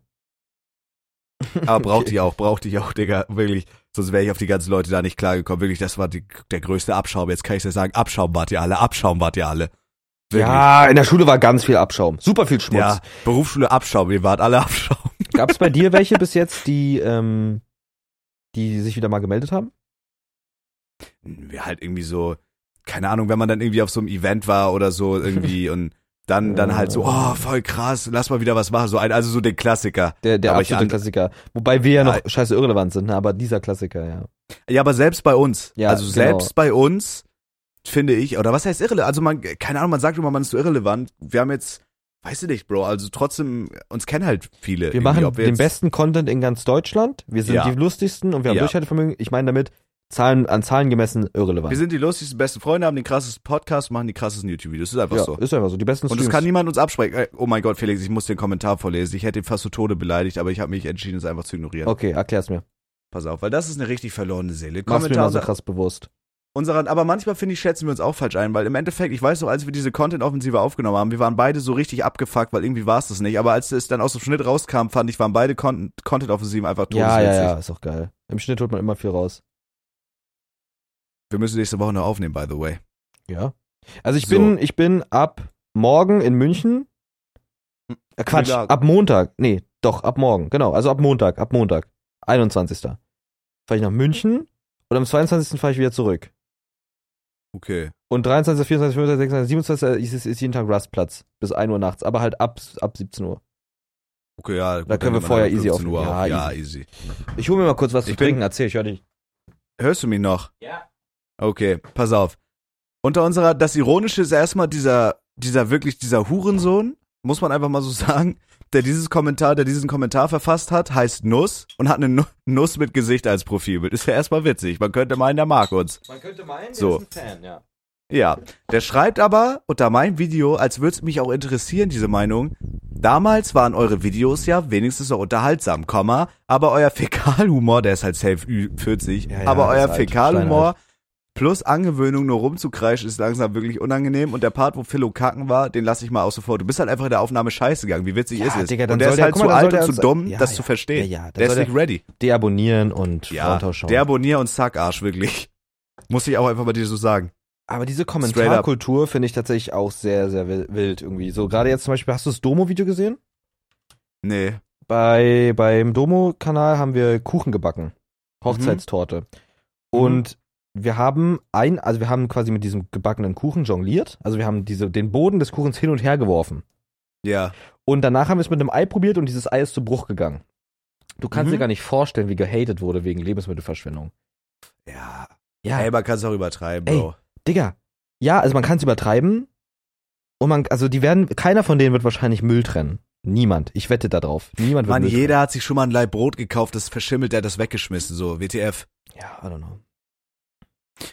Aber braucht Okay. die auch, braucht die auch, Digga, wirklich. Sonst wäre ich auf die ganzen Leute da nicht klargekommen. Wirklich, das war die, der größte Abschaum. Jetzt kann ich dir sagen, Abschaum wart ihr alle, Abschaum wart ihr alle. Wirklich. Ja, in der Schule war ganz viel Abschaum. Super viel Schmutz. Ja, Berufsschule Abschaum, ihr wart alle Abschaum. Gab's bei dir welche bis jetzt, die, ähm, die sich wieder mal gemeldet haben? Wir halt irgendwie so, keine Ahnung, wenn man dann irgendwie auf so einem Event war oder so irgendwie und dann, dann halt so, oh, voll krass, lass mal wieder was machen. So ein, also so den Klassiker. Der, der Aber absolute Klassiker. Wobei wir ja noch scheiße irrelevant sind, ne? aber dieser Klassiker, ja. Ja, aber selbst bei uns. Ja, also genau. selbst bei uns, finde ich, oder was heißt irrelevant? Also man, keine Ahnung, man sagt immer, man ist so irrelevant. Wir haben jetzt, weißt du nicht, Bro, also trotzdem, uns kennen halt viele. Wir machen wir den besten Content in ganz Deutschland. Wir sind Ja. die lustigsten und wir haben Ja. Durchhaltevermögen. Ich meine damit Zahlen an Zahlen gemessen irrelevant. Wir sind die lustigsten besten Freunde, haben den krassesten Podcast, machen die krassesten YouTube-Videos. Das ist einfach ja, so. ist einfach so. Die besten Und das Streams. kann niemand uns absprechen. Äh, Oh mein Gott, Felix, ich muss den Kommentar vorlesen. Ich hätte ihn fast zu Tode beleidigt, aber ich habe mich entschieden, es einfach zu ignorieren. Okay, erklär's mir. Pass auf, weil das ist eine richtig verlorene Seele. Mach's mir Kommentar mal so krass bewusst. unserer, aber manchmal finde ich, schätzen wir uns auch falsch ein, weil im Endeffekt, ich weiß noch, als wir diese Content-Offensive aufgenommen haben, wir waren beide so richtig abgefuckt, weil irgendwie war es das nicht. Aber als es dann aus dem Schnitt rauskam, fand ich, waren beide Con Content-Offensiven einfach Ja, todeswitzig. ja, ja, ist auch geil. Im Schnitt holt man immer viel raus. Wir müssen nächste Woche noch aufnehmen, by the way. Ja. Also ich So. bin, ich bin ab morgen in München. Äh, Quatsch, Ja. ab Montag. Nee, doch, ab morgen. Genau, also ab Montag, ab Montag. 21. Fahre ich nach München und am 22. fahre ich wieder zurück. Okay. Und 23., 24., 25., 26., 27. ist, ist jeden Tag Rastplatz. Bis 1 Uhr nachts. Aber halt ab, ab 17 Uhr. Okay, ja. gut, Da können wir vorher easy 15 Uhr aufnehmen. auf. Ja, Ja, easy. Ich hole mir mal kurz was Ich zu bin- trinken. Erzähl, ich höre dich. Hörst du mich noch? Ja. Okay, pass auf. Unter unserer, das Ironische ist erstmal dieser, dieser wirklich, dieser Hurensohn, muss man einfach mal so sagen, der dieses Kommentar, der diesen Kommentar verfasst hat, heißt Nuss und hat eine Nu- Nuss mit Gesicht als Profilbild. Ist ja erstmal witzig. Man könnte meinen, der mag uns. Man könnte meinen, der So. ist ein Fan, ja. Ja. Der schreibt aber unter meinem Video, als würde es mich auch interessieren, diese Meinung. Damals waren eure Videos ja wenigstens noch unterhaltsam, Komma, aber euer Fäkalhumor, der ist halt safe Ü40, Ja, ja, aber euer Fäkalhumor plus Angewöhnung nur rumzukreischen ist langsam wirklich unangenehm und der Part, wo Philo kacken war, den lasse ich mal außen vor. Du bist halt einfach in der Aufnahme scheiße gegangen. Wie witzig Ja, ist es? Digga, und der ist der- halt zu mal, dann alt und zu dumm, ja, das ja. zu verstehen. Ja, der ist nicht ready. Deabonnieren und Ja, Frauentausch schauen. deabonnier und Sackarsch, wirklich. Muss ich auch einfach bei dir so sagen. Aber diese. Kommentarkultur finde ich tatsächlich auch sehr, sehr wil- wild irgendwie. So gerade jetzt zum Beispiel, hast du das Domo-Video gesehen? Nee. Bei, beim Domo-Kanal haben wir Kuchen gebacken. Hochzeitstorte. Und wir haben ein, also wir haben quasi mit diesem gebackenen Kuchen jongliert. Also wir haben diese, den Boden des Kuchens hin und her geworfen. Ja. Und danach haben wir es mit einem Ei probiert und dieses Ei ist zu Bruch gegangen. Du kannst Mhm. dir gar nicht vorstellen, wie gehatet wurde wegen Lebensmittelverschwendung. Ja. Ja, Ey, man kann es auch übertreiben, Ey, Bro. Digga. Ja, also man kann es übertreiben. Und man, also die werden, keiner von denen wird wahrscheinlich Müll trennen. Niemand. Ich wette da drauf. Niemand wird Mann, Müll jeder hat sich schon mal ein Leib Brot gekauft, das verschimmelt, der hat das weggeschmissen, so, WTF. trennen. Ja, I don't know.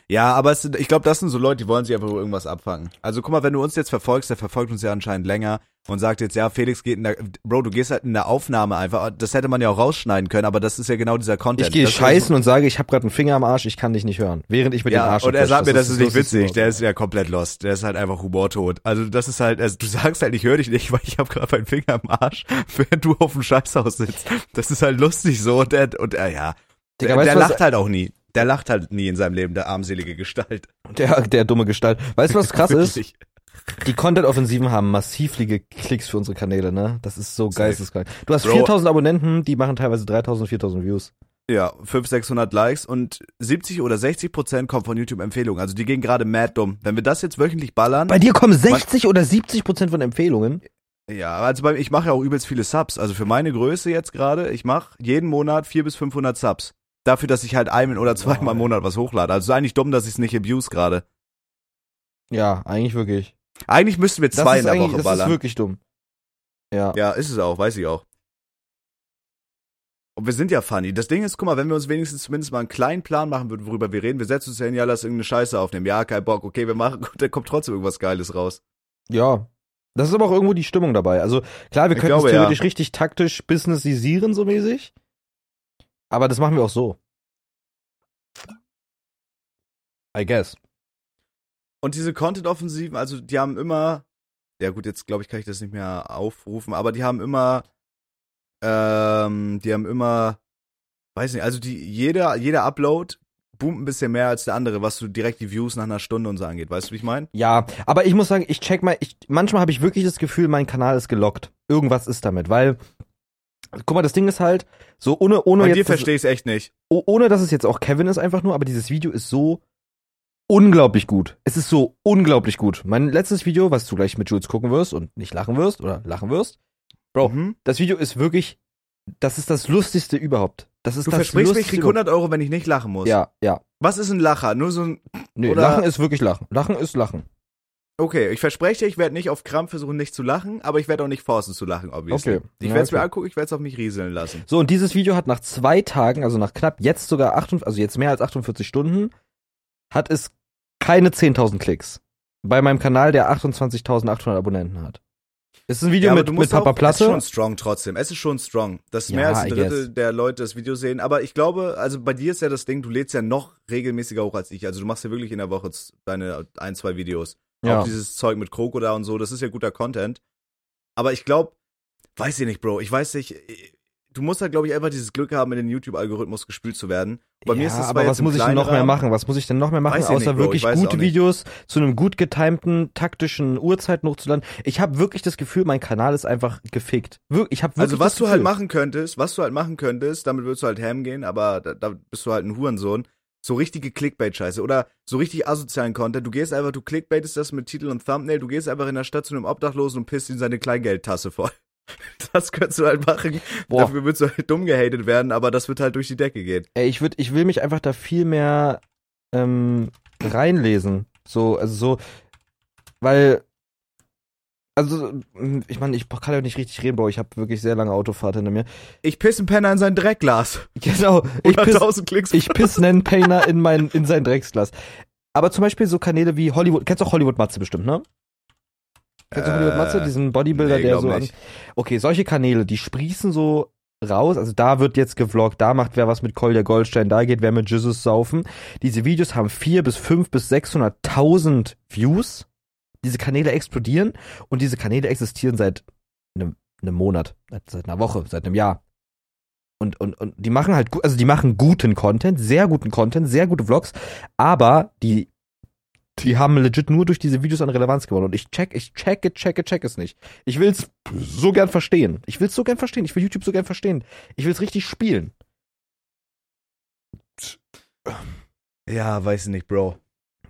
Ja, aber es sind, ich glaube, das sind so Leute, die wollen sich einfach irgendwas abfangen. Also guck mal, wenn du uns jetzt verfolgst, der verfolgt uns ja anscheinend länger und sagt jetzt, ja, Felix geht in der, Bro, du gehst halt in der Aufnahme einfach, das hätte man ja auch rausschneiden können, aber das ist ja genau dieser Content. Ich gehe ist- scheißen und sage, ich habe gerade einen Finger am Arsch, ich kann dich nicht hören. Während ich mit dem ja, Arsch und er sagt mir, das ist nicht Lustigste witzig, der ist ja komplett lost, der ist halt einfach humortot. Also das ist halt, also, du sagst halt, ich höre dich nicht, weil ich habe gerade meinen Finger im Arsch, während du auf dem Scheißhaus sitzt. Das ist halt lustig so und der, und er, ja, Digga, der, der lacht halt auch nie. Der lacht halt nie in seinem Leben, der armselige Gestalt. Der, der dumme Gestalt. Weißt du, was krass ist? Die Content-Offensiven haben massiv viele Klicks für unsere Kanäle, ne? Das ist so geisteskrank. Du hast Bro. 4000 Abonnenten, die machen teilweise 3000, 4000 Views. Ja, 500, 600 Likes und 70 oder 60 Prozent kommt von YouTube-Empfehlungen. Also die gehen gerade mad dumm. Wenn wir das jetzt wöchentlich ballern, Bei dir kommen 60 oder 70 Prozent von Empfehlungen. ja, also bei, ich mache ja auch übelst viele Subs. Also für meine Größe jetzt gerade, ich mache jeden Monat 400 bis 500 Subs. Dafür, dass ich halt ein oder zweimal Wow. im Monat was hochlade. Also ist eigentlich dumm, dass ich es nicht abuse gerade. Ja, eigentlich wirklich. Eigentlich müssten wir Das zwei in der Woche das ballern. ist wirklich dumm. Ja. Ja, ist es auch, weiß ich auch. Und wir sind ja funny. Das Ding ist, guck mal, wenn wir uns wenigstens zumindest mal einen kleinen Plan machen würden, worüber wir reden, wir setzen uns ja hin, ja, lass irgendeine Scheiße aufnehmen. Ja, kein Bock, okay, wir machen, gut, da kommt trotzdem irgendwas Geiles raus. Ja. Das ist aber auch irgendwo die Stimmung dabei. Also klar, wir Ich können es glaube, ja. theoretisch richtig taktisch businessisieren, so mäßig. Aber das machen wir auch so. I guess. Und diese Content-Offensiven, also die haben immer, ja gut, jetzt glaube ich, kann ich das nicht mehr aufrufen, aber die haben immer, ähm, die haben immer, weiß nicht, also die, jeder, jeder Upload boomt ein bisschen mehr als der andere, was so direkt die Views nach einer Stunde und so angeht. Weißt du, wie ich meine? Ja, aber ich muss sagen, ich check mal, ich, manchmal habe ich wirklich das Gefühl, mein Kanal ist gelockt. Irgendwas ist damit, weil Guck mal, das Ding ist halt, so ohne, ohne Bei jetzt. dir verstehe ich es echt nicht. oh- ohne dass es jetzt auch Kevin ist einfach nur, aber dieses Video ist so unglaublich gut. Es ist so unglaublich gut. Mein letztes Video, was du gleich mit Jules gucken wirst und nicht lachen wirst oder lachen wirst, Bro, Mhm. das Video ist wirklich, das ist das lustigste überhaupt. Das ist Du das versprichst mir, ich lustigste krieg 100 Euro, wenn ich nicht lachen muss. Ja, ja. Was ist ein Lacher? Nur so ein. Nee, Lachen ist wirklich Lachen. Lachen ist Lachen. Okay, ich verspreche, ich werde nicht auf Krampf versuchen, nicht zu lachen, aber ich werde auch nicht forcen zu lachen, obviously. Okay. Ich werde es mir okay. angucken, ich werde es auf mich rieseln lassen. So, und dieses Video hat nach zwei Tagen, also nach knapp jetzt sogar 48, also jetzt mehr als 48 Stunden, hat es keine 10.000 Klicks. Bei meinem Kanal, der 28.800 Abonnenten hat. Es ist ein Video Ja, mit, mit Papa auch, Es ist schon Platte. strong trotzdem. Es ist schon strong. Dass Ja, mehr als ein Drittel der Leute das Video sehen. Aber ich glaube, also bei dir ist ja das Ding, du lädst ja noch regelmäßiger hoch als ich. Also du machst ja wirklich in der Woche deine ein, zwei Videos. Ja. Auch dieses Zeug mit Kroko da und so, das ist ja guter Content. Aber ich glaube, weiß ich nicht, Bro. Ich weiß nicht, du musst halt, glaube ich, einfach dieses Glück haben, in den YouTube-Algorithmus gespült zu werden. Bei mir ja, ist das aber was muss ich denn noch mehr machen? Was muss ich denn noch mehr machen, Weiß außer nicht, wirklich gute. Videos zu einem gut getimten, taktischen Uhrzeiten hochzuladen? Ich habe wirklich das Gefühl, mein Kanal ist einfach gefickt. Wir ich habe wirklich Also was du halt machen könntest, was du halt machen könntest, damit würdest du halt ham gehen, aber da, da bist du halt ein Hurensohn. So richtige Clickbait-Scheiße oder so richtig asozialen Content. Du gehst einfach, du clickbaitest das mit Titel und Thumbnail, du gehst einfach in der Stadt zu einem Obdachlosen und pisst ihm seine Kleingeldtasse voll. Das könntest du halt machen. Boah. Dafür würdest du halt dumm gehatet werden, aber das wird halt durch die Decke gehen. Ey, ich würd, ich will mich einfach da viel mehr ähm, reinlesen. So, also so, weil, also, mm, ich meine, ich kann ja nicht richtig reden, Bro. Ich habe wirklich sehr lange Autofahrt hinter mir. Ich piss einen Penner in sein Dreckglas. Genau, ich piss, 100.000 Klicks. ich piss nen Painer in mein, in sein Drecksglas. Aber zum Beispiel so Kanäle wie Hollywood, kennst du auch Hollywood Matze bestimmt, ne? Kennst du Äh, Hollywood Matze, diesen Bodybuilder, nee, der so an. Okay, solche Kanäle, die sprießen so raus, also da wird jetzt gevloggt, da macht wer was mit Kolja Goldstein, da geht wer mit Jesus saufen. Diese Videos haben vier bis fünf bis 600.000 Views. Diese Kanäle explodieren und diese Kanäle existieren seit einem, einem Monat, seit, seit einer Woche, seit einem Jahr. Und, und, und die machen halt, also die machen guten Content, sehr guten Content, sehr gute Vlogs, aber die, die haben legit nur durch diese Videos an Relevanz gewonnen. Und ich check, ich checke, checke, check es nicht. Ich will's so gern verstehen. Ich will's so gern verstehen. Ich will YouTube so gern verstehen. Ich will's richtig spielen. Ja, weiß ich nicht, Bro.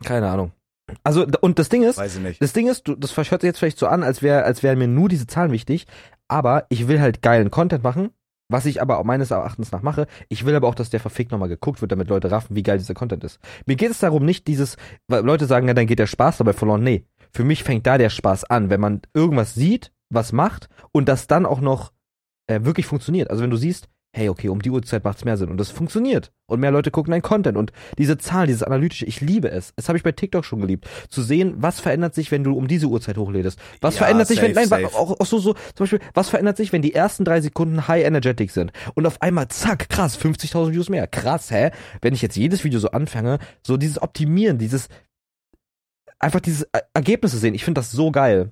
Keine Ahnung. Also, und das Ding ist, Weiß ich nicht. das Ding ist, du, das hört sich jetzt vielleicht so an, als wäre als wären mir nur diese Zahlen wichtig, aber ich will halt geilen Content machen, was ich aber auch meines Erachtens nach mache. Ich will aber auch, dass der verfickt nochmal geguckt wird, damit Leute raffen, wie geil dieser Content ist. Mir geht es darum nicht dieses, weil Leute sagen, ja, dann geht der Spaß dabei verloren. Nee, für mich fängt da der Spaß an, wenn man irgendwas sieht, was macht und das dann auch noch äh, wirklich funktioniert. Also wenn du siehst, hey, okay, um die Uhrzeit macht's mehr Sinn und das funktioniert und mehr Leute gucken dein Content und diese Zahlen, dieses analytische, ich liebe es. Das habe ich bei TikTok schon geliebt, zu sehen, was verändert sich, wenn du um diese Uhrzeit hochlädest. Was Ja, verändert sich, wenn safe, nein, safe. auch, auch so so zum Beispiel, was verändert sich, wenn die ersten drei Sekunden high energetic sind und auf einmal zack, krass, 50.000 Views mehr, krass, hä? Wenn ich jetzt jedes Video so anfange, so dieses Optimieren, dieses einfach dieses Er- Ergebnisse sehen, ich finde das so geil.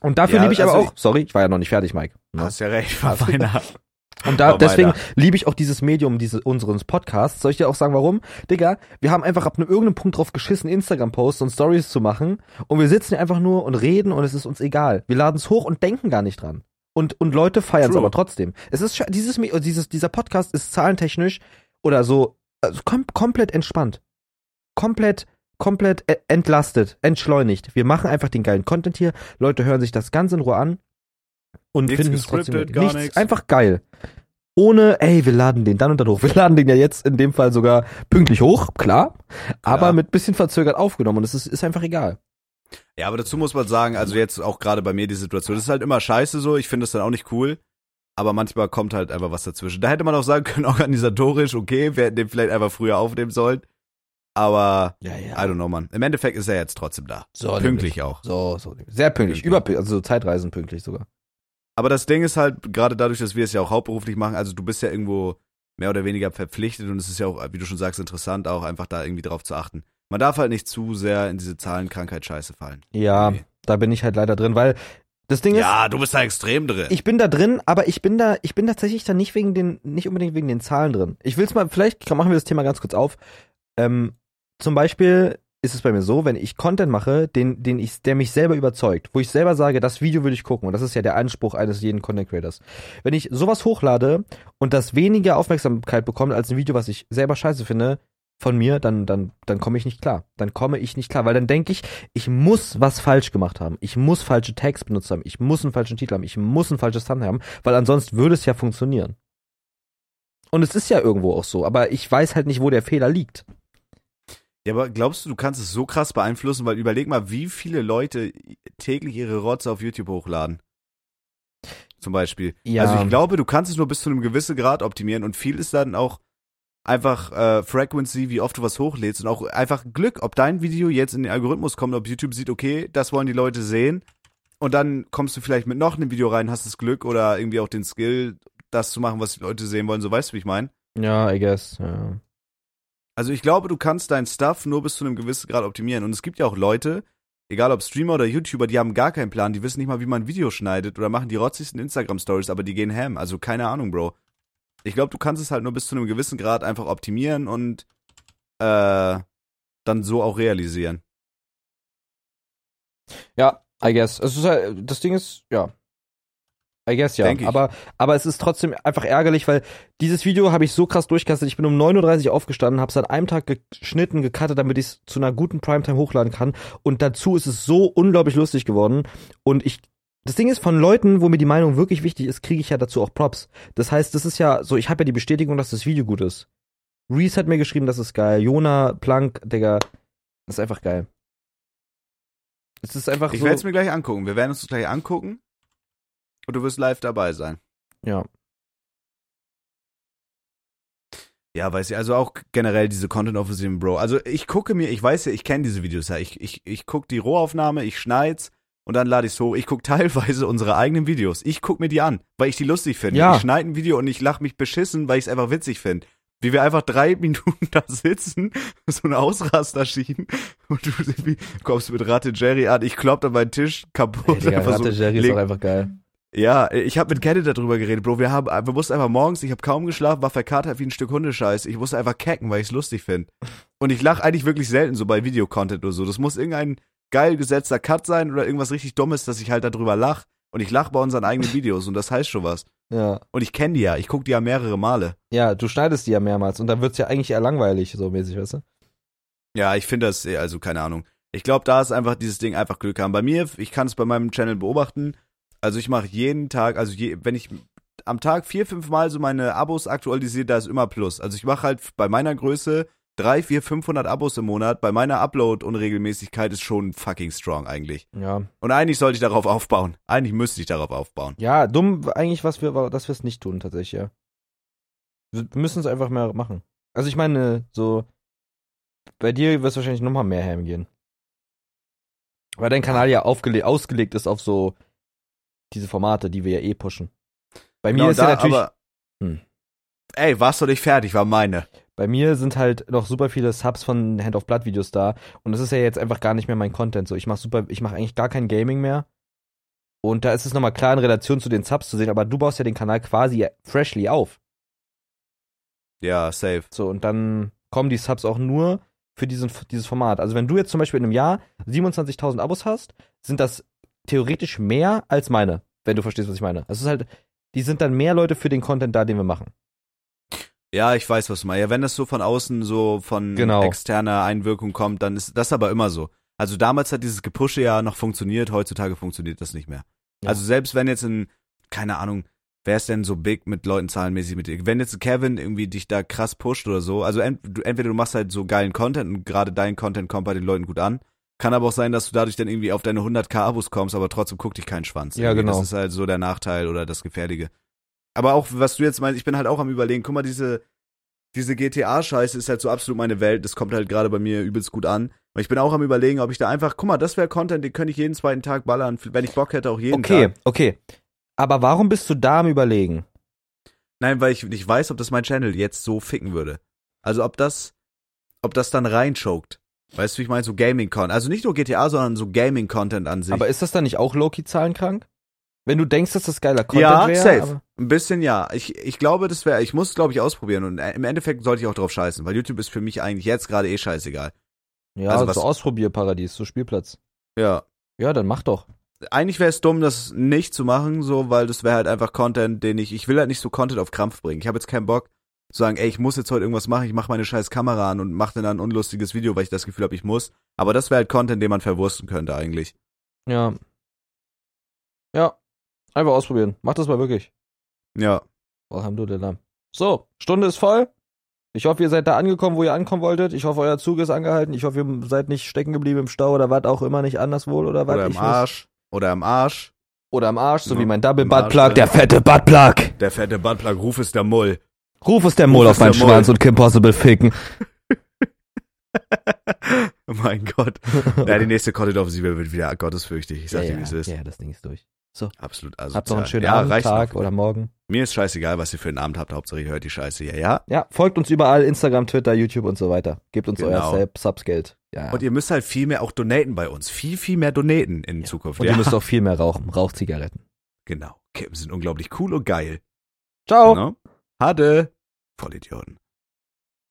Und dafür Ja, liebe ich aber also auch, sorry, ich war ja noch nicht fertig, Mike. Ne? Hast ja recht, war meiner. Und da, deswegen liebe ich auch dieses Medium diese, unseres Podcasts. Soll ich dir auch sagen, warum? Digga, wir haben einfach ab einem irgendeinem Punkt drauf geschissen, Instagram-Posts und Stories zu machen. Und wir sitzen hier einfach nur und reden und es ist uns egal. Wir laden es hoch und denken gar nicht dran. Und, und Leute feiern es aber trotzdem. Es ist, dieses, dieses, dieser Podcast ist zahlentechnisch oder so, also kom komplett entspannt. Komplett, komplett entlastet, entschleunigt. Wir machen einfach den geilen Content hier. Leute hören sich das ganz in Ruhe an. Und Nichts finden es trotzdem nichts, nichts. einfach geil. Ohne, ey, wir laden den dann und dann hoch. Wir laden den ja jetzt in dem Fall sogar pünktlich hoch, klar, aber Klar. mit bisschen verzögert aufgenommen und es ist, ist einfach egal. Ja, aber dazu muss man sagen, also jetzt auch gerade bei mir die Situation, das ist halt immer scheiße so, ich finde das dann auch nicht cool, aber manchmal kommt halt einfach was dazwischen. Da hätte man auch sagen können, organisatorisch, okay, wir hätten den vielleicht einfach früher aufnehmen sollen, aber Ja, I don't know, man. Im Endeffekt ist er jetzt trotzdem da. So, Pünktlich auch. So, so. Sehr pünktlich. Pünktlich. Über, also so Zeitreisen pünktlich sogar. Aber das Ding ist halt, gerade dadurch, dass wir es ja auch hauptberuflich machen, also du bist ja irgendwo mehr oder weniger verpflichtet und es ist ja auch, wie du schon sagst, interessant, auch einfach da irgendwie drauf zu achten. Man darf halt nicht zu sehr in diese Zahlenkrankheit-Scheiße fallen. Ja, Nee. da bin ich halt leider drin, weil das Ding ist, Ja, du bist da extrem drin. ich bin da drin, aber ich bin da, ich bin tatsächlich da nicht wegen den, nicht unbedingt wegen den Zahlen drin. Ich will's mal, vielleicht machen wir das Thema ganz kurz auf. Ähm, zum Beispiel, ist es bei mir so, wenn ich Content mache, den, den ich, der mich selber überzeugt, wo ich selber sage, das Video würde ich gucken, und das ist ja der Anspruch eines jeden Content Creators. Wenn ich sowas hochlade und das weniger Aufmerksamkeit bekommt als ein Video, was ich selber scheiße finde, von mir, dann, dann, dann komme ich nicht klar. Dann komme ich nicht klar, weil dann denke ich, ich muss was falsch gemacht haben. Ich muss falsche Tags benutzt haben. Ich muss einen falschen Titel haben. Ich muss ein falsches Thumbnail haben, weil ansonsten würde es ja funktionieren. Und es ist ja irgendwo auch so, aber ich weiß halt nicht, wo der Fehler liegt. Ja, aber glaubst du, du kannst es so krass beeinflussen? Weil überleg mal, wie viele Leute täglich ihre Rotze auf YouTube hochladen. Zum Beispiel. Ja. Also ich glaube, du kannst es nur bis zu einem gewissen Grad optimieren und viel ist dann auch einfach äh, Frequency, wie oft du was hochlädst und auch einfach Glück, ob dein Video jetzt in den Algorithmus kommt, ob YouTube sieht, okay, das wollen die Leute sehen und dann kommst du vielleicht mit noch einem Video rein, hast das Glück oder irgendwie auch den Skill, das zu machen, was die Leute sehen wollen, so weißt du, wie ich meine? Ja, I guess, ja. Also ich glaube, du kannst dein Stuff nur bis zu einem gewissen Grad optimieren und es gibt ja auch Leute, egal ob Streamer oder YouTuber, die haben gar keinen Plan, die wissen nicht mal, wie man ein Video schneidet oder machen die rotzigsten Instagram-Stories, aber die gehen ham, also keine Ahnung, Bro. Ich glaube, du kannst es halt nur bis zu einem gewissen Grad einfach optimieren und äh, dann so auch realisieren. Ja, I guess. Halt, das Ding ist, ja. I guess ja. Aber, aber es ist trotzdem einfach ärgerlich, weil dieses Video habe ich so krass durchkastet. Ich bin um 9.30 Uhr aufgestanden, habe es an einem Tag geschnitten, gecuttet, damit ich es zu einer guten Primetime hochladen kann. Und dazu ist es so unglaublich lustig geworden. Und ich das Ding ist, von Leuten, wo mir die Meinung wirklich wichtig ist, kriege ich ja dazu auch Props. Das heißt, das ist ja so, ich habe ja die Bestätigung, dass das Video gut ist. Reese hat mir geschrieben, das ist geil. Jona, Plank, Digga, das ist einfach geil. Es ist einfach ich so. werde es mir gleich angucken. Wir werden uns das gleich angucken. Und du wirst live dabei sein. Ja. Ja, weiß ich, also auch generell diese Content Offensive Bro. Also ich gucke mir, ich weiß ja, ich kenne diese Videos ja. Ich, ich, ich gucke die Rohaufnahme, ich schneid's und dann lade ich es hoch. Ich gucke teilweise unsere eigenen Videos. Ich guck mir die an, weil ich die lustig finde. Ja. Ich schneide ein Video und ich lache mich beschissen, weil ich es einfach witzig finde. Wie wir einfach drei Minuten da sitzen, so eine Ausraster schieben und du kommst mit Ratte Jerry an. Ich klopp an meinen Tisch kaputt. Ey, Digga, Ratte so, Jerry ist auch einfach geil. Ja, ich habe mit Kenneth darüber geredet, Bro. Wir haben, wir mussten einfach morgens, ich habe kaum geschlafen, war verkatert wie ein Stück Hundescheiß. Ich musste einfach kecken, weil ich es lustig finde. Und ich lache eigentlich wirklich selten so bei Videocontent oder so. Das muss irgendein geil gesetzter Cut sein oder irgendwas richtig Dummes, dass ich halt darüber lach. Und ich lach bei unseren eigenen Videos und das heißt schon was. Ja. Und ich kenne die ja, ich gucke die ja mehrere Male. Ja, du schneidest die ja mehrmals und dann wird's ja eigentlich eher langweilig, so mäßig, weißt du? Ja, ich finde das, also keine Ahnung. Ich glaube, da ist einfach dieses Ding einfach Glück haben. Bei mir, ich kann es bei meinem Channel beobachten. Also ich mache jeden Tag, also je, wenn ich am Tag vier, fünf Mal so meine Abos aktualisiere, da ist immer Plus. Also ich mache halt bei meiner Größe drei, vier, 500 Abos im Monat bei meiner Upload-Unregelmäßigkeit ist schon fucking strong eigentlich. Ja. Und eigentlich sollte ich darauf aufbauen. Eigentlich müsste ich darauf aufbauen. Ja, dumm eigentlich, was wir, dass wir es nicht tun tatsächlich, ja. Wir müssen es einfach mehr machen. Also ich meine, so bei dir wird es wahrscheinlich nochmal mehr Ham gehen. Weil dein Kanal ja ausgelegt ist auf so diese Formate, die wir ja eh pushen. Bei mir genau, ist da, ja natürlich. Aber, hm. Ey, warst du nicht fertig, war meine. Bei mir sind halt noch super viele Subs von Hand of Blood Videos da und das ist ja jetzt einfach gar nicht mehr mein Content. So, ich mache super, ich mache eigentlich gar kein Gaming mehr. Und da ist es nochmal klar in Relation zu den Subs zu sehen, aber du baust ja den Kanal quasi freshly auf. Ja, safe. So, und dann kommen die Subs auch nur für diesen, dieses Format. Also wenn du jetzt zum Beispiel in einem Jahr 27.000 Abos hast, sind das theoretisch mehr als meine, wenn du verstehst, was ich meine. Es ist halt, die sind dann mehr Leute für den Content da, den wir machen. Ja, ich weiß, was du meinst. Ja, wenn das so von außen so von genau. externer Einwirkung kommt, dann ist das aber immer so. Also damals hat dieses Gepushe ja noch funktioniert, heutzutage funktioniert das nicht mehr. Ja. Also selbst wenn jetzt ein, keine Ahnung, wer ist denn so big mit Leuten zahlenmäßig mit dir? Wenn jetzt Kevin irgendwie dich da krass pusht oder so, also ent, du, entweder du machst halt so geilen Content und gerade dein Content kommt bei den Leuten gut an, kann aber auch sein, dass du dadurch dann irgendwie auf deine 100k Abos kommst, aber trotzdem guckt dich kein Schwanz. Ja, genau. Das ist halt so der Nachteil oder das Gefährliche. Aber auch, was du jetzt meinst, ich bin halt auch am überlegen, guck mal, diese, diese GTA-Scheiße ist halt so absolut meine Welt. Das kommt halt gerade bei mir übelst gut an. Und ich bin auch am überlegen, ob ich da einfach, guck mal, das wäre Content, den könnte ich jeden zweiten Tag ballern, wenn ich Bock hätte, auch jeden okay, Tag. Okay, okay. Aber warum bist du da am überlegen? Nein, weil ich nicht weiß, ob das mein Channel jetzt so ficken würde. Also ob das, ob das dann reinchoked. Weißt du, wie ich meine? So Gaming-Content. Also nicht nur GTA, sondern so Gaming-Content an sich. Aber ist das dann nicht auch Loki zahlenkrank? Wenn du denkst, dass das geiler Content wäre? Ja, safe. Ein bisschen ja. Ich, ich glaube, das wäre, ich muss glaube ich ausprobieren und äh, im Endeffekt sollte ich auch drauf scheißen, weil YouTube ist für mich eigentlich jetzt gerade eh scheißegal. Ja, Also so was- Ausprobierparadies, so Spielplatz. Ja. Ja, dann mach doch. Eigentlich wäre es dumm, das nicht zu machen, so, weil das wäre halt einfach Content, den ich, ich will halt nicht so Content auf Krampf bringen. Ich habe jetzt keinen Bock sagen, ey, ich muss jetzt heute irgendwas machen, ich mache meine scheiß Kamera an und mache dann ein unlustiges Video, weil ich das Gefühl habe, ich muss. Aber das wäre halt Content, den man verwursten könnte eigentlich. Ja. Ja. Einfach ausprobieren. Mach das mal wirklich. Ja. Alhamdulillah. So, Stunde ist voll. Ich hoffe, ihr seid da angekommen, wo ihr ankommen wolltet. Ich hoffe, euer Zug ist angehalten. Ich hoffe, ihr seid nicht stecken geblieben im Stau oder was auch immer, nicht anderswo oder was. Oder im. Arsch. Oder im Arsch. Oder am Arsch, so Ja, wie mein Double im Butt Plug, der fette Butt Plug. Der fette Buttplug, Ruf ist der Mull. Ruf es der Mol auf meinen Mol. Schwanz und Kim Possible ficken. oh mein Gott. Ja, die nächste Content-Offensive wird wieder gottesfürchtig. Ich sag ja, dir, wie es ja, ist. ja, das Ding ist durch. Absolut. Also, Habt noch einen schönen ja, Abend, Tag noch. oder Morgen. Mir ist scheißegal, was ihr für einen Abend habt. Hauptsache, ihr hört die Scheiße. Ja, ja. Ja, folgt uns überall, Instagram, Twitter, YouTube und so weiter. Gebt uns Genau. euer Sub- Subsgeld. Ja. Und ihr müsst halt viel mehr auch donaten bei uns. Viel, viel mehr donaten in Zukunft. Und ja. ihr müsst auch viel mehr rauchen. Rauchzigaretten. Genau. Kippen sind unglaublich cool und geil. Ciao. Ne? Hade. Vollidioten.